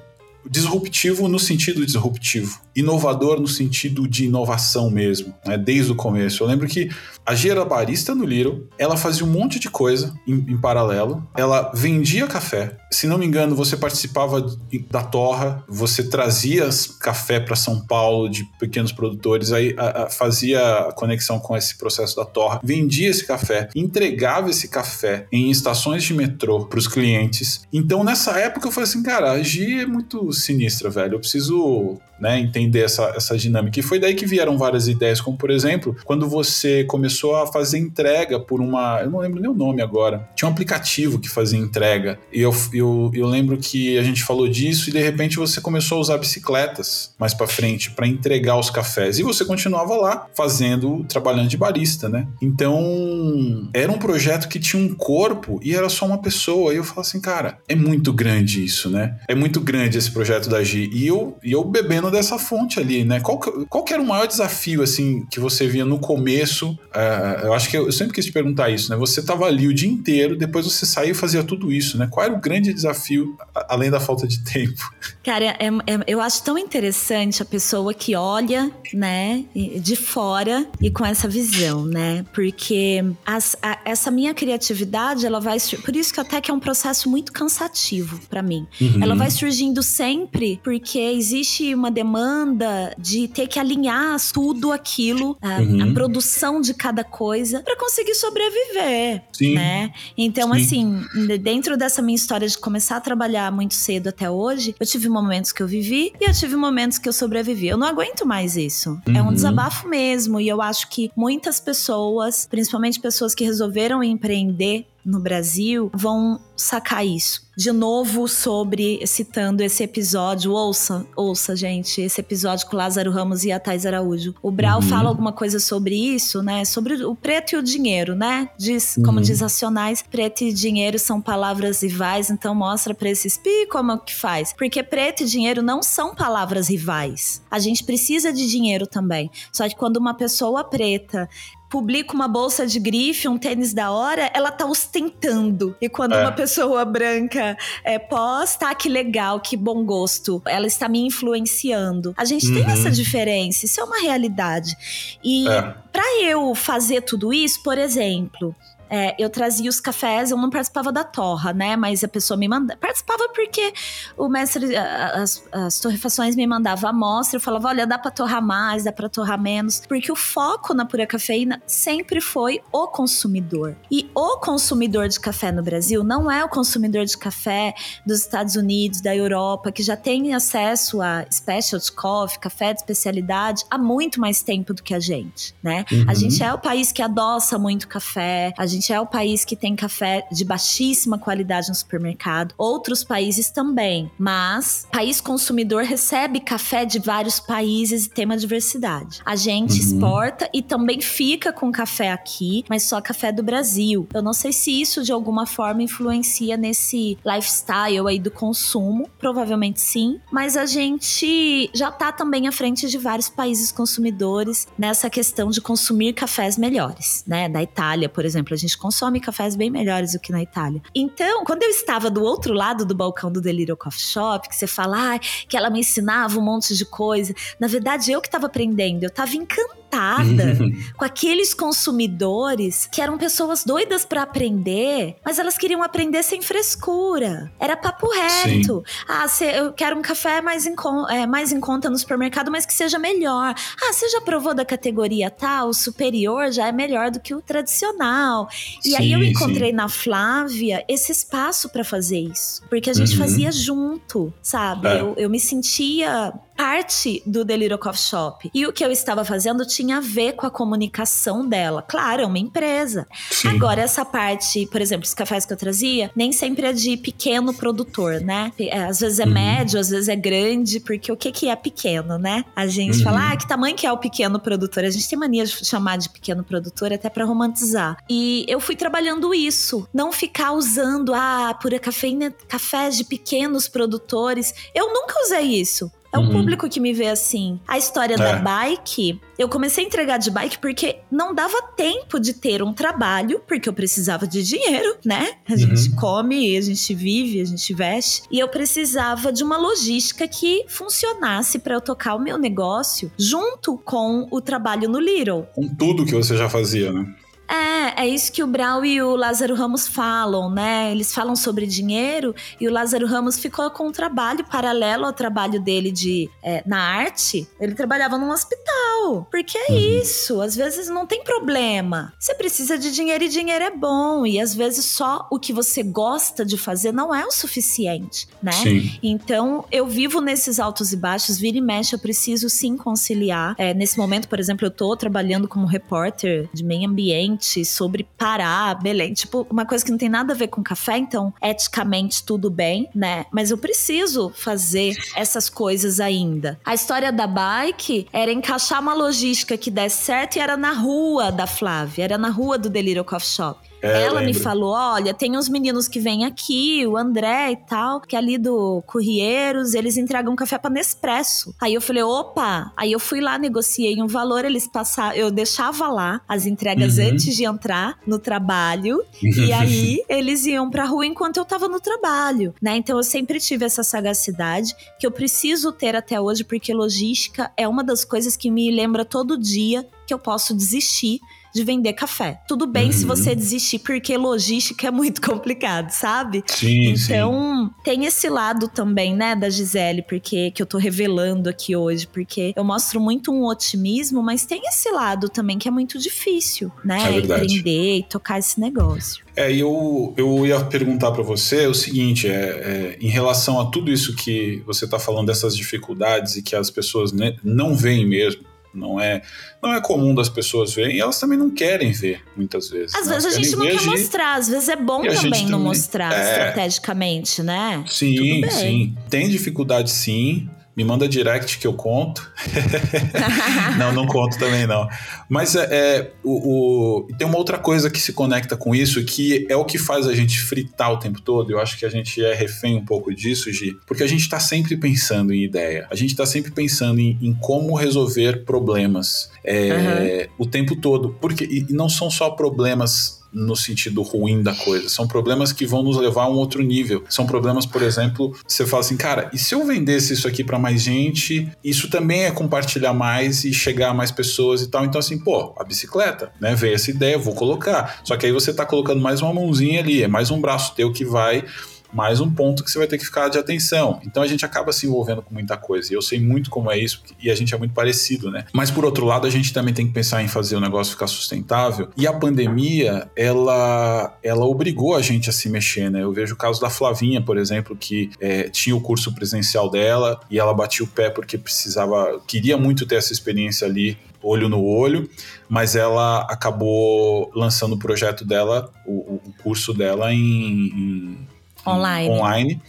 disruptivo no sentido disruptivo, inovador no sentido de inovação mesmo, né? desde o começo. Eu lembro que a Gia era barista no Little, ela fazia um monte de coisa em, em, paralelo, ela vendia café. Se não me engano, você participava da torra, você trazia café para São Paulo de pequenos produtores, aí a, a, fazia a conexão com esse processo da torra, vendia esse café, entregava esse café em estações de metrô para os clientes. Então nessa época eu falei assim, cara, a Gia é muito sinistra, velho. Eu preciso né, entender essa, essa dinâmica. E foi daí que vieram várias ideias, como por exemplo, quando você começou a fazer entrega por uma. Eu não lembro nem o nome agora. Tinha um aplicativo que fazia entrega. E eu, eu, eu lembro que a gente falou disso e de repente você começou a usar bicicletas mais para frente para entregar os cafés. E você continuava lá fazendo, trabalhando de barista, né? Então era um projeto que tinha um corpo e era só uma pessoa. E eu falo assim, cara, é muito grande isso, né? É muito grande esse projeto da Gi. E eu, e eu bebendo dessa fonte ali, né? Qual, qual que era o maior desafio, assim, que você via no começo? Uh, eu acho que eu, eu, sempre quis te perguntar isso, né? Você estava ali o dia inteiro, depois você saiu e fazia tudo isso, né? Qual era o grande desafio, além da falta de tempo? Cara, é, é, eu acho tão interessante a pessoa que olha, né, de fora e com essa visão, né? Porque as, a, essa minha criatividade, ela vai... Por isso que até que é um processo muito cansativo para mim. Uhum. Ela vai surgindo sempre porque existe uma demanda de ter que alinhar tudo aquilo, a, uhum. a produção de cada coisa, para conseguir sobreviver, Sim. né? Então, Sim. assim, dentro dessa minha história de começar a trabalhar muito cedo até hoje, eu tive momentos que eu vivi e eu tive momentos que eu sobrevivi. Eu não aguento mais isso. Uhum. É um uhum. desabafo mesmo. E eu acho que muitas pessoas, principalmente pessoas que resolveram empreender no Brasil vão sacar isso. De novo, sobre, citando esse episódio, ouça, ouça, gente, esse episódio com Lázaro Ramos e a Thais Araújo. O Brau uhum. fala alguma coisa sobre isso, né? Sobre o preto e o dinheiro, né? Diz, uhum. como diz Racionais, preto e dinheiro são palavras rivais, então mostra pra esses pi como é que faz. Porque preto e dinheiro não são palavras rivais. A gente precisa de dinheiro também. Só que quando uma pessoa preta publica uma bolsa de grife, um tênis da hora, ela tá ostentando. E quando é. uma pessoa branca é, posta, ah, que legal, que bom gosto, ela está me influenciando. A gente uhum. tem essa diferença, isso é uma realidade. E é. para eu fazer tudo isso, por exemplo, é, eu trazia os cafés, eu não participava da torra, né? Mas a pessoa me mandava. Participava porque o mestre, as, as torrefações me mandava amostra, eu falava: olha, dá pra torrar mais, dá pra torrar menos. Porque o foco na pura cafeína sempre foi o consumidor. E o consumidor de café no Brasil não é o consumidor de café dos Estados Unidos, da Europa, que já tem acesso a specialty coffee, café de especialidade, há muito mais tempo do que a gente, né? Uhum. A gente é o país que adoça muito café, a gente gente é o país que tem café de baixíssima qualidade no supermercado. Outros países também. Mas o país consumidor recebe café de vários países e tem uma diversidade. A gente uhum. exporta e também fica com café aqui, mas só café do Brasil. Eu não sei se isso de alguma forma influencia nesse lifestyle aí do consumo. Provavelmente sim. Mas a gente já tá também à frente de vários países consumidores nessa questão de consumir cafés melhores, né? Da Itália, por exemplo, a gente gente consome cafés bem melhores do que na Itália. Então, quando eu estava do outro lado do balcão do Delírio Coffee Shop, que você fala ah, que ela me ensinava um monte de coisa, na verdade eu que estava aprendendo, eu estava encantada com aqueles consumidores que eram pessoas doidas para aprender, mas elas queriam aprender sem frescura. Era papo reto. Sim. Ah, cê, eu quero um café mais em, é, mais em conta no supermercado, mas que seja melhor. Ah, você já provou da categoria tal? O superior já é melhor do que o tradicional. E sim, aí eu encontrei sim. na Flávia esse espaço para fazer isso. Porque a gente uhum. fazia junto, sabe? É. Eu, eu me sentia parte do Deliro Coffee Shop. E o que eu estava fazendo tinha a ver com a comunicação dela. Claro, é uma empresa. Sim. Agora, essa parte, por exemplo, os cafés que eu trazia, nem sempre é de pequeno produtor, né? É, às vezes é uhum. médio, às vezes é grande, porque o que, que é pequeno, né? A gente uhum. fala, ah, que tamanho que é o pequeno produtor? A gente tem mania de chamar de pequeno produtor até para romantizar. E eu fui trabalhando isso. Não ficar usando, ah, pura cafeína, cafés de pequenos produtores. Eu nunca usei isso. É o uhum. público que me vê assim. A história é. da bike, eu comecei a entregar de bike porque não dava tempo de ter um trabalho, porque eu precisava de dinheiro, né? A uhum. gente come, a gente vive, a gente veste. E eu precisava de uma logística que funcionasse para eu tocar o meu negócio junto com o trabalho no Little. Com tudo que você já fazia, né? É, é isso que o Brau e o Lázaro Ramos falam, né? Eles falam sobre dinheiro e o Lázaro Ramos ficou com um trabalho paralelo ao trabalho dele de é, na arte. Ele trabalhava num hospital. Porque é uhum. isso, às vezes não tem problema. Você precisa de dinheiro e dinheiro é bom. E às vezes só o que você gosta de fazer não é o suficiente, né? Sim. Então eu vivo nesses altos e baixos, vira e mexe, eu preciso sim conciliar. É, nesse momento, por exemplo, eu tô trabalhando como repórter de meio ambiente sobre parar, Belém. Tipo, uma coisa que não tem nada a ver com café, então eticamente tudo bem, né? Mas eu preciso fazer essas coisas ainda. A história da bike era encaixar uma logística que desse certo e era na rua da Flávia, era na rua do Delírio Coffee Shop. É, ela me falou: olha, tem uns meninos que vêm aqui, o André e tal, que é ali do Corrieiros, eles entregam café para Nespresso. Aí eu falei: opa! Aí eu fui lá, negociei um valor, eles passaram, eu deixava lá as entregas uhum. antes de entrar no trabalho, e aí eles iam pra rua enquanto eu tava no trabalho, né? Então eu sempre tive essa sagacidade que eu preciso ter até hoje, porque logística é uma das coisas que me lembra todo dia que eu posso desistir de vender café. Tudo bem uhum. se você desistir, porque logística é muito complicado, sabe? Sim, então, sim. tem esse lado também, né, da Gisele, porque que eu tô revelando aqui hoje, porque eu mostro muito um otimismo, mas tem esse lado também que é muito difícil, né? É Empreender e tocar esse negócio. É, eu, eu ia perguntar para você o seguinte: é, é, em relação a tudo isso que você está falando, dessas dificuldades e que as pessoas né, não veem mesmo, não é, não é comum das pessoas verem e elas também não querem ver, muitas vezes. Às vezes a gente não quer mostrar, às vezes é bom também não mostrar é, estrategicamente, né? Sim, sim. Tem dificuldade sim. Me manda direct que eu conto. não, não conto também não. Mas é, é o, o, tem uma outra coisa que se conecta com isso, que é o que faz a gente fritar o tempo todo. Eu acho que a gente é refém um pouco disso, Gi, porque a gente está sempre pensando em ideia. A gente está sempre pensando em, em, como resolver problemas é, uhum. o tempo todo. Porque e não são só problemas no sentido ruim da coisa. São problemas que vão nos levar a um outro nível. São problemas, por exemplo, você fala assim, cara, e se eu vendesse isso aqui para mais gente? Isso também é compartilhar mais e chegar a mais pessoas e tal. Então, assim, pô, a bicicleta, né? Veio essa ideia, vou colocar. Só que aí você tá colocando mais uma mãozinha ali, é mais um braço teu que vai mais um ponto que você vai ter que ficar de atenção. Então a gente acaba se envolvendo com muita coisa. E eu sei muito como é isso e a gente é muito parecido, né? Mas por outro lado, a gente também tem que pensar em fazer o negócio ficar sustentável. E a pandemia, ela, ela obrigou a gente a se mexer, né? Eu vejo o caso da Flavinha, por exemplo, que é, tinha o curso presencial dela e ela batia o pé porque precisava, queria muito ter essa experiência ali olho no olho, mas ela acabou lançando o projeto dela, o, o curso dela em, em online. online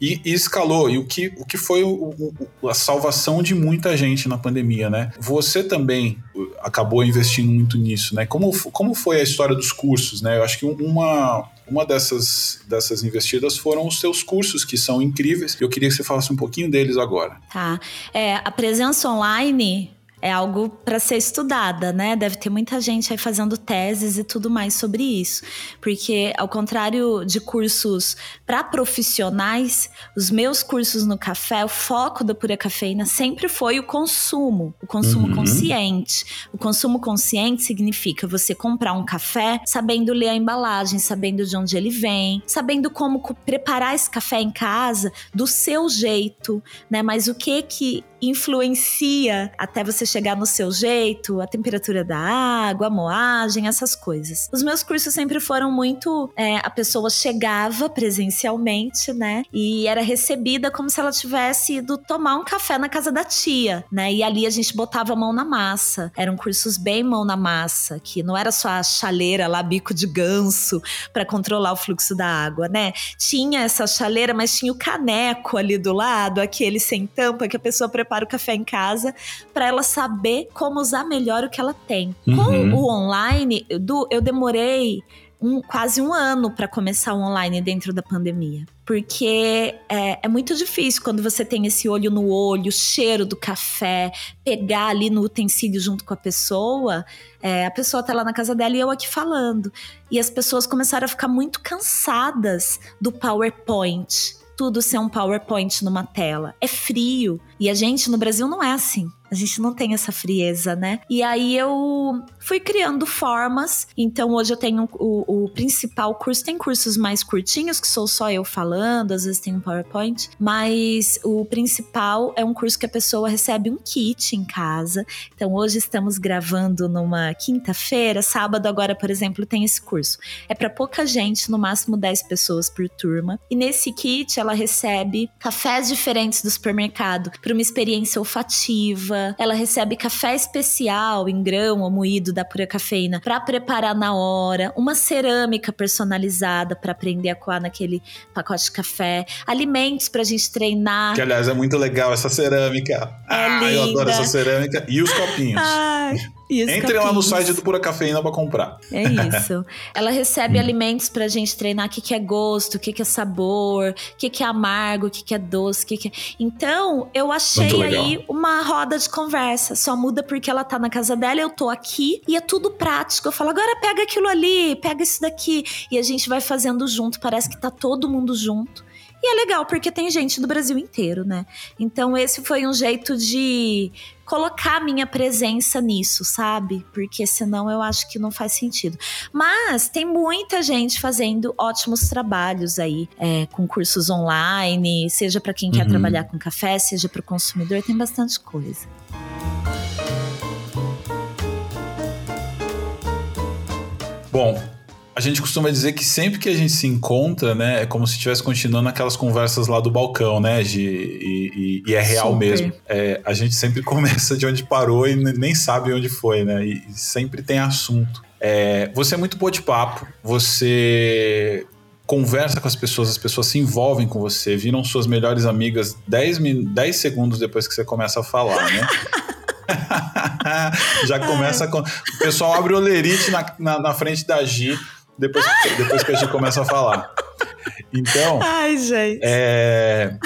e, e, escalou. E o que, o que foi o, o, a salvação de muita gente na pandemia, né? Você também acabou investindo muito nisso, né? Como, como foi a história dos cursos, né? Eu acho que uma, uma dessas, dessas investidas foram os seus cursos, que são incríveis. Eu queria que você falasse um pouquinho deles agora. Tá. É, a presença online é algo para ser estudada, né? Deve ter muita gente aí fazendo teses e tudo mais sobre isso. Porque, ao contrário de cursos para profissionais, os meus cursos no café, o foco da pura cafeína sempre foi o consumo, o consumo uhum. consciente. O consumo consciente significa você comprar um café sabendo ler a embalagem, sabendo de onde ele vem, sabendo como preparar esse café em casa do seu jeito, né? Mas o que que influencia até você chegar no seu jeito, a temperatura da água, a moagem, essas coisas. Os meus cursos sempre foram muito. É, a pessoa chegava presencialmente, né? E era recebida como se ela tivesse ido tomar um café na casa da tia, né? E ali a gente botava a mão na massa. Eram cursos bem mão na massa, que não era só a chaleira lá, bico de ganso, para controlar o fluxo da água, né? Tinha essa chaleira, mas tinha o caneco ali do lado, aquele sem tampa que a pessoa prepara o café em casa para ela saber como usar melhor o que ela tem. Uhum. Com o online, do, eu demorei um, quase um ano para começar o online dentro da pandemia. Porque é, é, muito difícil quando você tem esse olho no olho, cheiro do café, pegar ali no utensílio junto com a pessoa. É, a pessoa tá lá na casa dela e eu aqui falando. E as pessoas começaram a ficar muito cansadas do PowerPoint tudo ser um PowerPoint numa tela. É frio. E a gente no Brasil não é assim. A gente não tem essa frieza, né? E aí eu fui criando formas. Então hoje eu tenho o, o, principal curso. Tem cursos mais curtinhos, que sou só eu falando, às vezes tem um PowerPoint. Mas o principal é um curso que a pessoa recebe um kit em casa. Então hoje estamos gravando numa quinta-feira. Sábado, agora, por exemplo, tem esse curso. É para pouca gente, no máximo 10 pessoas por turma. E nesse kit ela recebe cafés diferentes do supermercado para uma experiência olfativa ela recebe café especial em grão ou moído da pura cafeína para preparar na hora, uma cerâmica personalizada para aprender a coar naquele pacote de café, alimentos pra gente treinar. Que aliás é muito legal essa cerâmica. É ah, linda. eu adoro essa cerâmica e os copinhos. Ai. Entre lá no site do Pura Cafeína para comprar. É isso. Ela recebe hum. alimentos pra gente treinar o que, que é gosto, o que, que é sabor, o que, que é amargo, o que, que é doce, o que, que é... Então, eu achei aí uma roda de conversa. Só muda porque ela tá na casa dela, eu tô aqui e é tudo prático. Eu falo, agora pega aquilo ali, pega isso daqui. E a gente vai fazendo junto. Parece que tá todo mundo junto. E é legal porque tem gente do Brasil inteiro, né? Então esse foi um jeito de colocar minha presença nisso, sabe? Porque senão eu acho que não faz sentido. Mas tem muita gente fazendo ótimos trabalhos aí, é, com cursos online, seja para quem uhum. quer trabalhar com café, seja para o consumidor, tem bastante coisa. Bom, a gente costuma dizer que sempre que a gente se encontra, né, é como se estivesse continuando aquelas conversas lá do balcão, né, Gi? E, e, e é real Super. mesmo. É, a gente sempre começa de onde parou e nem sabe onde foi, né? E, e sempre tem assunto. É, você é muito boa de papo, você conversa com as pessoas, as pessoas se envolvem com você, viram suas melhores amigas 10, 10 segundos depois que você começa a falar, né? Já começa com. O pessoal abre o lerite na, na, na frente da Gi depois, depois que a gente começa a falar. Então. Ai, gente. É...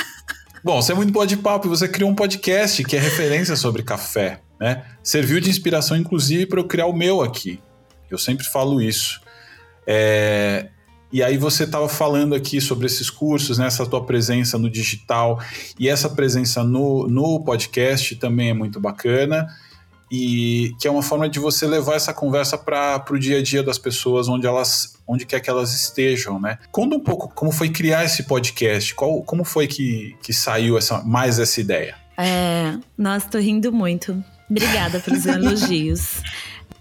Bom, você é muito boa de papo e você criou um podcast que é referência sobre café, né? Serviu de inspiração, inclusive, para eu criar o meu aqui. Eu sempre falo isso. É... E aí você estava falando aqui sobre esses cursos, né? essa tua presença no digital e essa presença no, no podcast também é muito bacana e que é uma forma de você levar essa conversa para o dia a dia das pessoas, onde elas, onde quer que elas estejam, né? Conta um pouco como foi criar esse podcast, qual, como foi que, que saiu essa, mais essa ideia? É, nossa, tô rindo muito. Obrigada pelos elogios.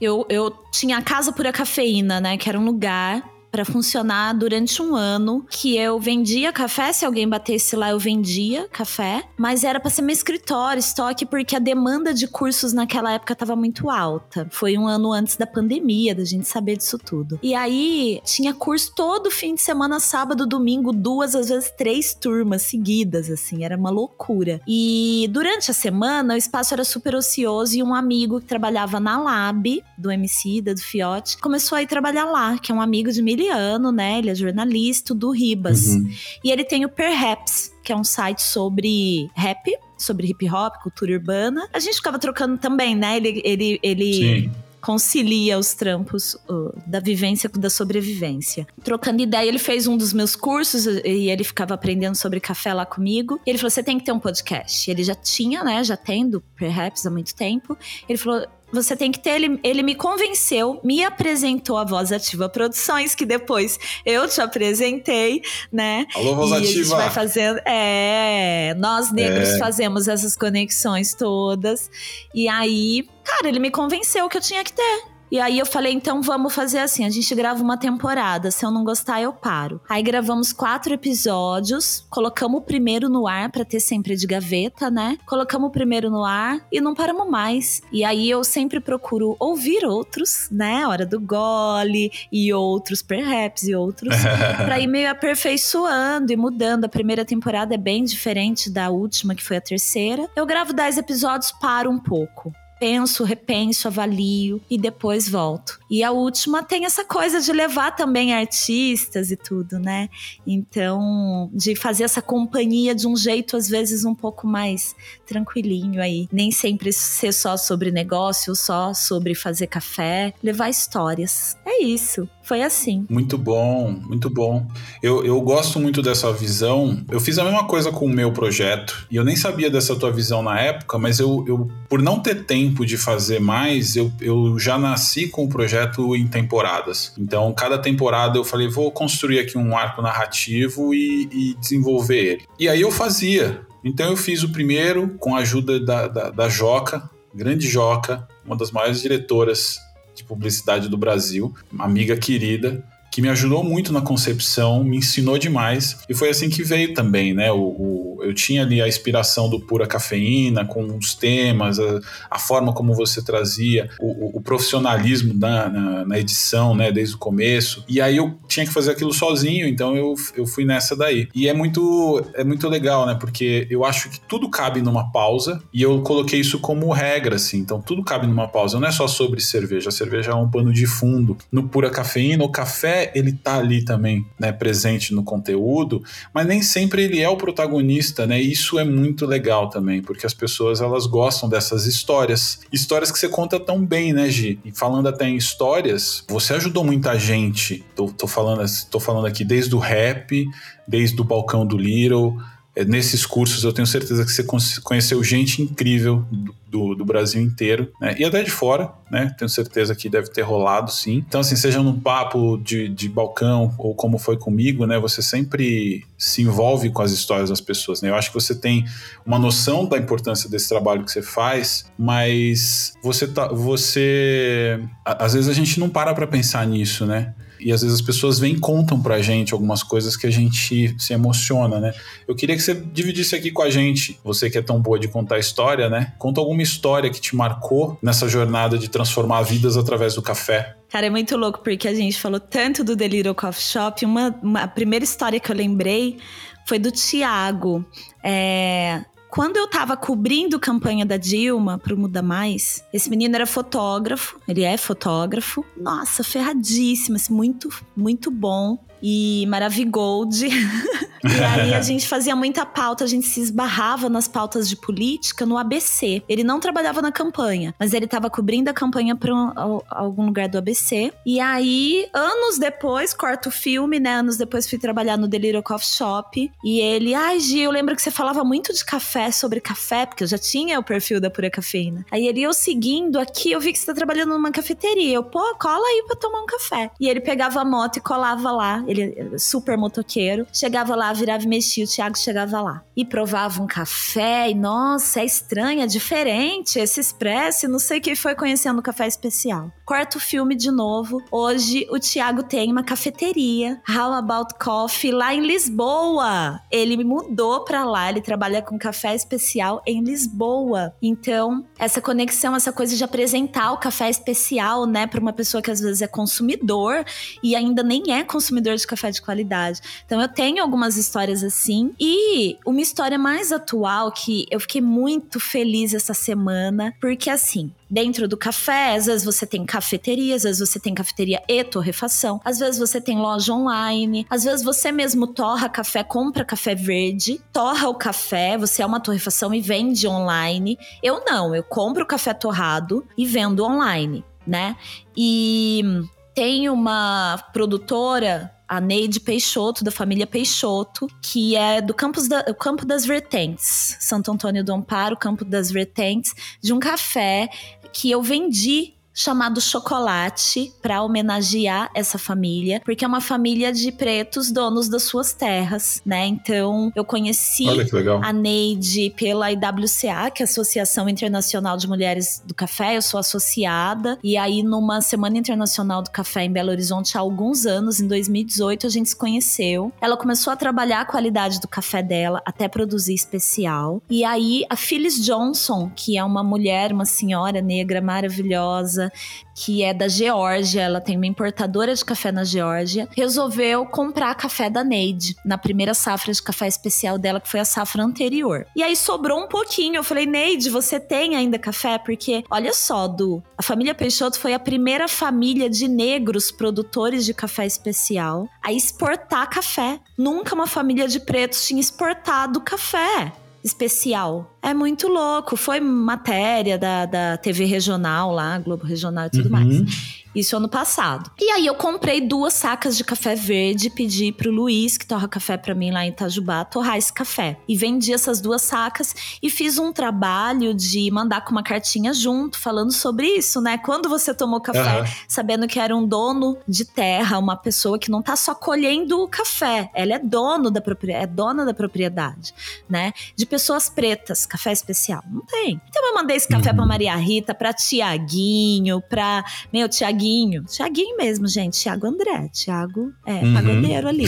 Eu, eu tinha a Casa Pura Cafeína, né? Que era um lugar para funcionar durante um ano que eu vendia café, se alguém batesse lá eu vendia café, mas era para ser meu escritório, estoque, porque a demanda de cursos naquela época estava muito alta. Foi um ano antes da pandemia, da gente saber disso tudo. E aí tinha curso todo fim de semana, sábado, domingo, duas, às vezes três turmas seguidas, assim, era uma loucura. E durante a semana o espaço era super ocioso e um amigo que trabalhava na Lab do MC, da do Fiote, começou a ir trabalhar lá, que é um amigo de mil Emiliano, né? Ele é jornalista do Ribas. Uhum. E ele tem o Perhaps, que é um site sobre rap, Sobre hip hop, cultura urbana. A gente ficava trocando também, né? Ele, ele, ele Sim concilia os trampos uh, da vivência com da sobrevivência. Trocando ideia, ele fez um dos meus cursos e ele ficava aprendendo sobre café lá comigo. E ele falou: você tem que ter um podcast. Ele já tinha, né? Já tendo, perhaps, há muito tempo. Ele falou: você tem que ter. Ele, ele me convenceu, me apresentou a Voz Ativa Produções, que depois eu te apresentei, né? Alô, Voz e Ativa! A gente vai fazendo. É, nós negros é. fazemos essas conexões todas. E aí, cara, ele me convenceu que eu tinha que ter. E aí eu falei, então vamos fazer assim: a gente grava uma temporada. Se eu não gostar, eu paro. Aí gravamos quatro episódios, colocamos o primeiro no ar para ter sempre de gaveta, né? Colocamos o primeiro no ar e não paramos mais. E aí eu sempre procuro ouvir outros, né? Hora do gole e outros, perhaps, e outros, pra ir meio aperfeiçoando e mudando. A primeira temporada é bem diferente da última, que foi a terceira. Eu gravo dez episódios, paro um pouco penso, repenso, avalio e depois volto. E a última tem essa coisa de levar também artistas e tudo, né? Então, de fazer essa companhia de um jeito às vezes um pouco mais tranquilinho aí. Nem sempre ser só sobre negócio, só sobre fazer café, levar histórias. É isso. Foi assim. Muito bom, muito bom. Eu, eu gosto muito dessa visão. Eu fiz a mesma coisa com o meu projeto e eu nem sabia dessa tua visão na época, mas eu, eu por não ter tempo de fazer mais, eu, eu já nasci com o projeto em temporadas. Então, cada temporada eu falei, vou construir aqui um arco narrativo e, e desenvolver ele. E aí eu fazia. Então, eu fiz o primeiro com a ajuda da, da, da Joca, grande Joca, uma das maiores diretoras de publicidade do Brasil, uma amiga querida, que me ajudou muito na concepção, me ensinou demais e foi assim que veio também, né? O, o eu tinha ali a inspiração do pura cafeína com os temas, a, a forma como você trazia o, o profissionalismo na, na, na, edição, né? Desde o começo e aí eu tinha que fazer aquilo sozinho, então eu, eu fui nessa daí e é muito é muito legal, né? Porque eu acho que tudo cabe numa pausa e eu coloquei isso como regra, assim. Então tudo cabe numa pausa. Não é só sobre cerveja. A cerveja é um pano de fundo. No pura cafeína, o café ele tá ali também, né, presente no conteúdo, mas nem sempre ele é o protagonista, né? Isso é muito legal também, porque as pessoas elas gostam dessas histórias, histórias que você conta tão bem, né, Gi? E falando até em histórias, você ajudou muita gente. Tô, tô falando, tô falando aqui desde o rap, desde o balcão do Little, nesses cursos eu tenho certeza que você conheceu gente incrível do, do Brasil inteiro, né? E até de fora, né? Tenho certeza que deve ter rolado, sim. Então, assim, seja num papo de, de balcão ou como foi comigo, né? Você sempre se envolve com as histórias das pessoas, né? Eu acho que você tem uma noção da importância desse trabalho que você faz, mas você tá, você às vezes a gente não para para pensar nisso, né? E às vezes as pessoas vêm e contam pra gente algumas coisas que a gente se emociona, né? Eu queria que você dividisse aqui com a gente, você que é tão boa de contar história, né? Conta alguma história que te marcou nessa jornada de transformar vidas através do café. Cara, é muito louco porque a gente falou tanto do Little Coffee Shop. Uma, uma a primeira história que eu lembrei foi do Tiago. É, quando eu tava cobrindo campanha da Dilma pro Muda Mais, esse menino era fotógrafo, ele é fotógrafo. Nossa, ferradíssimo, assim, muito, muito bom e Maravigold. e aí a gente fazia muita pauta, a gente se esbarrava nas pautas de política no ABC. Ele não trabalhava na campanha, mas ele estava cobrindo a campanha para um, algum lugar do ABC. E aí, anos depois, corta o filme, né? Anos depois fui trabalhar no Delirium Coffee Shop. E ele, ai, Gi, eu lembro que você falava muito de café, sobre café, porque eu já tinha o perfil da Pura Cafeína. Aí ele, eu seguindo aqui, eu vi que você tá trabalhando numa cafeteria. Eu, pô, cola aí pra tomar um café. E ele pegava a moto e colava lá ele super motoqueiro. Chegava lá, virava e mexia, o Thiago chegava lá. E provava um café, e nossa, é estranho, é diferente, esse expresso, não sei quem foi conhecendo o café especial. Quarto filme de novo. Hoje o Thiago tem uma cafeteria, How About Coffee, lá em Lisboa. Ele me mudou pra lá, ele trabalha com café especial em Lisboa. Então, essa conexão, essa coisa de apresentar o café especial, né, pra uma pessoa que às vezes é consumidor e ainda nem é consumidor de café de qualidade. Então eu tenho algumas histórias assim. E uma história mais atual que eu fiquei muito feliz essa semana, porque assim, dentro do café, às vezes você tem cafeteria, às vezes você tem cafeteria e torrefação, às vezes você tem loja online, às vezes você mesmo torra café, compra café verde, torra o café, você é uma torrefação e vende online. Eu não, eu compro o café torrado e vendo online, né? E tem uma produtora a Neide Peixoto, da família Peixoto, que é do Campos da, Campo das Vertentes, Santo Antônio do Amparo, Campo das Vertentes, de um café que eu vendi chamado Chocolate para homenagear essa família, porque é uma família de pretos donos das suas terras, né? Então, eu conheci a Neide pela IWCA, que é a Associação Internacional de Mulheres do Café, eu sou associada, e aí numa Semana Internacional do Café em Belo Horizonte há alguns anos, em 2018, a gente se conheceu. Ela começou a trabalhar a qualidade do café dela, até produzir especial. E aí a Phyllis Johnson, que é uma mulher, uma senhora negra maravilhosa, que é da Geórgia, ela tem uma importadora de café na Geórgia, resolveu comprar café da Neide, na primeira safra de café especial dela, que foi a safra anterior. E aí sobrou um pouquinho. Eu falei, Neide, você tem ainda café? Porque, olha só, Du, a família Peixoto foi a primeira família de negros produtores de café especial a exportar café. Nunca uma família de pretos tinha exportado café especial. É muito louco. Foi matéria da, da TV regional lá, Globo Regional e tudo uhum. mais. Isso ano passado. E aí eu comprei duas sacas de café verde, pedi pro Luiz, que torra café para mim lá em Itajubá, torrar esse café. E vendi essas duas sacas e fiz um trabalho de mandar com uma cartinha junto, falando sobre isso, né? Quando você tomou café, uhum. sabendo que era um dono de terra, uma pessoa que não tá só colhendo o café, ela é dono da propriedade, é dona da propriedade, né? De pessoas pretas, café especial. Não tem. Então eu mandei esse café uhum. pra Maria Rita, pra Tiaguinho, pra meu Tiaguinho Tiaguinho. Tiaguinho mesmo, gente. Tiago André. Tiago, é, uhum. pagodeiro ali.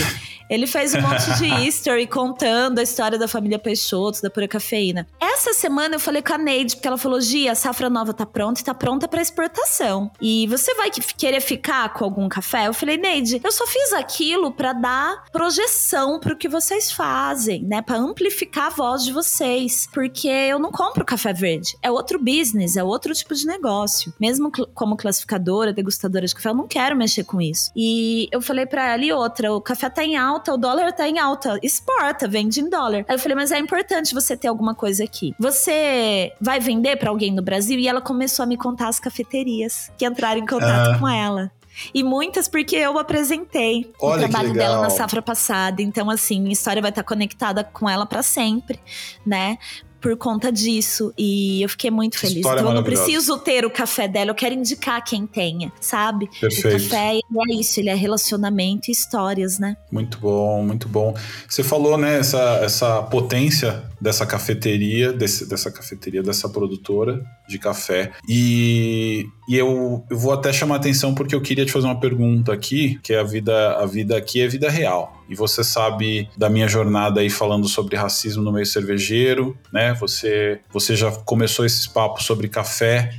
Ele fez um monte de history contando a história da família Peixoto, da pura cafeína. Essa semana eu falei com a Neide, porque ela falou: Gia, a safra nova tá pronta e tá pronta para exportação. E você vai querer ficar com algum café? Eu falei, Neide, eu só fiz aquilo para dar projeção pro que vocês fazem, né? Para amplificar a voz de vocês. Porque eu não compro café verde. É outro business, é outro tipo de negócio. Mesmo como classificadora, degustadora de café, eu não quero mexer com isso. E eu falei para ela, e outra, o café tá em alta, o dólar tá em alta, exporta, vende em dólar. Aí eu falei, mas é importante você ter alguma coisa aqui. Você vai vender para alguém no Brasil? E ela começou a me contar as cafeterias que entraram em contato ah. com ela. E muitas porque eu apresentei Olha o trabalho dela na safra passada. Então, assim, a história vai estar conectada com ela para sempre, né? Por conta disso. E eu fiquei muito feliz. História então eu não preciso ter o café dela, eu quero indicar quem tenha, sabe? Perfeito. O café é isso, ele é relacionamento e histórias, né? Muito bom, muito bom. Você falou, né, essa, essa potência dessa cafeteria, desse, dessa cafeteria, dessa produtora de café. E, e eu, eu vou até chamar atenção porque eu queria te fazer uma pergunta aqui, que é a vida, a vida aqui é vida real. E você sabe da minha jornada aí falando sobre racismo no meio cervejeiro, né? Você, você já começou esses papos sobre café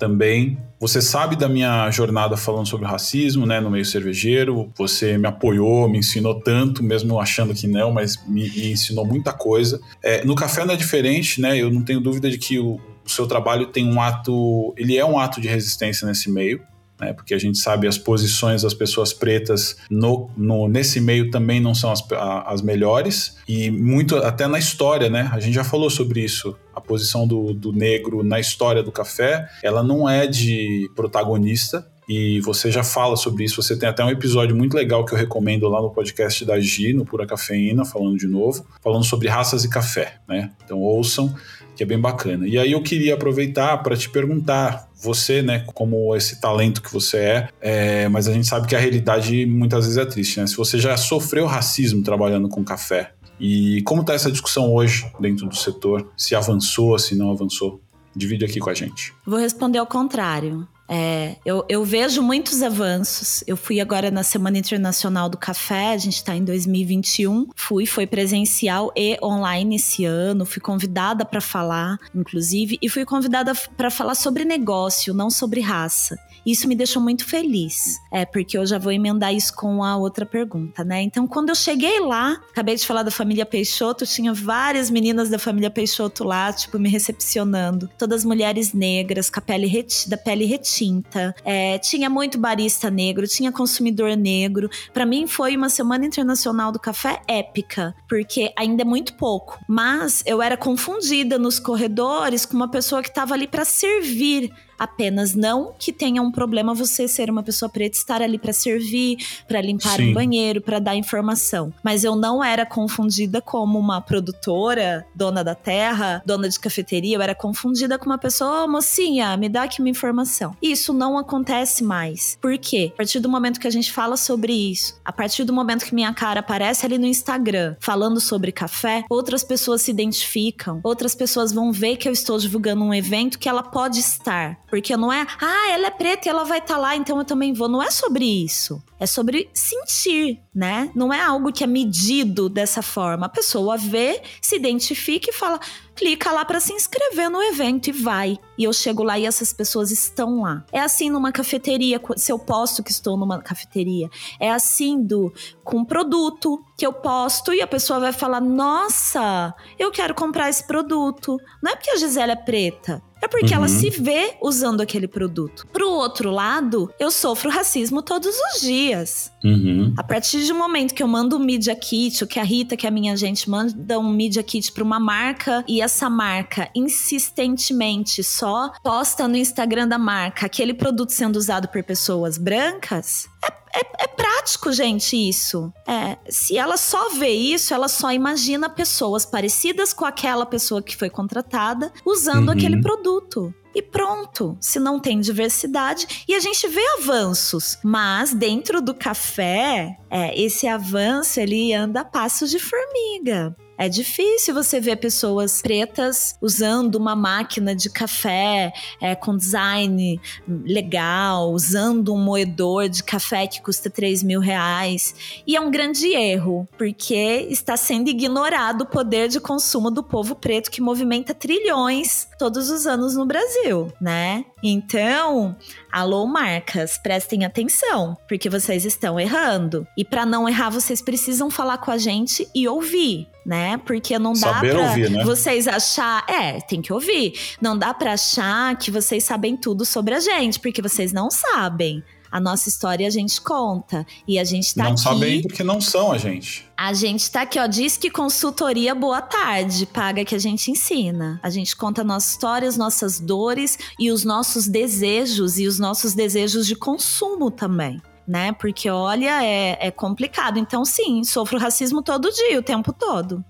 também. Você sabe da minha jornada falando sobre racismo, né, no meio cervejeiro. Você me apoiou, me ensinou tanto, mesmo achando que não, mas me, me ensinou muita coisa. É, no café não é diferente, né? Eu não tenho dúvida de que o, o seu trabalho tem um ato, ele é um ato de resistência nesse meio né? Porque a gente sabe as posições das pessoas pretas no, no nesse meio também não são as, as melhores e muito até na história, né? A gente já falou sobre isso. A posição do, do negro na história do café, ela não é de protagonista, e você já fala sobre isso. Você tem até um episódio muito legal que eu recomendo lá no podcast da Gi, no Pura Cafeína, falando de novo, falando sobre raças e café, né? Então ouçam, que é bem bacana. E aí eu queria aproveitar para te perguntar, você, né, como esse talento que você é, é, mas a gente sabe que a realidade muitas vezes é triste, né? Se você já sofreu racismo trabalhando com café, e como está essa discussão hoje dentro do setor? Se avançou, se não avançou? Divide aqui com a gente. Vou responder ao contrário. É, eu, eu vejo muitos avanços. Eu fui agora na Semana Internacional do Café, a gente está em 2021. Fui, foi presencial e online esse ano. Fui convidada para falar, inclusive, e fui convidada para falar sobre negócio, não sobre raça. Isso me deixou muito feliz, é porque eu já vou emendar isso com a outra pergunta, né? Então, quando eu cheguei lá, acabei de falar da família Peixoto, tinha várias meninas da família Peixoto lá, tipo, me recepcionando. Todas mulheres negras, com a pele da pele retinta. É, tinha muito barista negro, tinha consumidor negro. Para mim foi uma semana internacional do café épica, porque ainda é muito pouco. Mas eu era confundida nos corredores com uma pessoa que estava ali para servir apenas não que tenha um problema você ser uma pessoa preta estar ali para servir, para limpar Sim. um banheiro, para dar informação. Mas eu não era confundida como uma produtora, dona da terra, dona de cafeteria, eu era confundida com uma pessoa, oh, mocinha, me dá aqui uma informação. Isso não acontece mais. Por quê? A partir do momento que a gente fala sobre isso, a partir do momento que minha cara aparece ali no Instagram falando sobre café, outras pessoas se identificam, outras pessoas vão ver que eu estou divulgando um evento que ela pode estar. Porque não é, ah, ela é preta e ela vai estar tá lá, então eu também vou. Não é sobre isso. É sobre sentir, né? Não é algo que é medido dessa forma. A pessoa vê, se identifica e fala: clica lá para se inscrever no evento e vai. E eu chego lá e essas pessoas estão lá. É assim numa cafeteria, se eu posto que estou numa cafeteria. É assim do com produto que eu posto e a pessoa vai falar: "Nossa, eu quero comprar esse produto". Não é porque a Gisele é preta, é porque uhum. ela se vê usando aquele produto. Pro outro lado, eu sofro racismo todos os dias. Uhum. A partir de um momento que eu mando um Media Kit, ou que a Rita, que é a minha gente, manda um Media Kit pra uma marca e essa marca insistentemente só posta no Instagram da marca aquele produto sendo usado por pessoas brancas, é é, é, prático, gente, isso. É, se ela só vê isso, ela só imagina pessoas parecidas com aquela pessoa que foi contratada usando uhum. aquele produto. E pronto, se não tem diversidade. E a gente vê avanços, mas dentro do café, é, esse avanço ele anda a passos de formiga. É difícil você ver pessoas pretas usando uma máquina de café é, com design legal, usando um moedor de café que custa 3 mil reais. E é um grande erro, porque está sendo ignorado o poder de consumo do povo preto que movimenta trilhões todos os anos no Brasil, né? Então, alô marcas, prestem atenção, porque vocês estão errando. E para não errar, vocês precisam falar com a gente e ouvir né? Porque não dá Saber pra ouvir, né? vocês achar, é, tem que ouvir. Não dá para achar que vocês sabem tudo sobre a gente, porque vocês não sabem. A nossa história a gente conta. E a gente tá não aqui. Não sabem porque não são a gente. A gente tá aqui, ó. Diz que consultoria boa tarde. Paga que a gente ensina. A gente conta nossa história, as nossas dores e os nossos desejos e os nossos desejos de consumo também né? Porque olha, é, é complicado. Então, sim, sofro racismo todo dia, o tempo todo.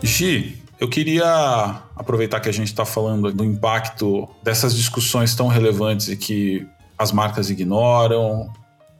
Gi, eu queria aproveitar que a gente está falando do impacto dessas discussões tão relevantes e que as marcas ignoram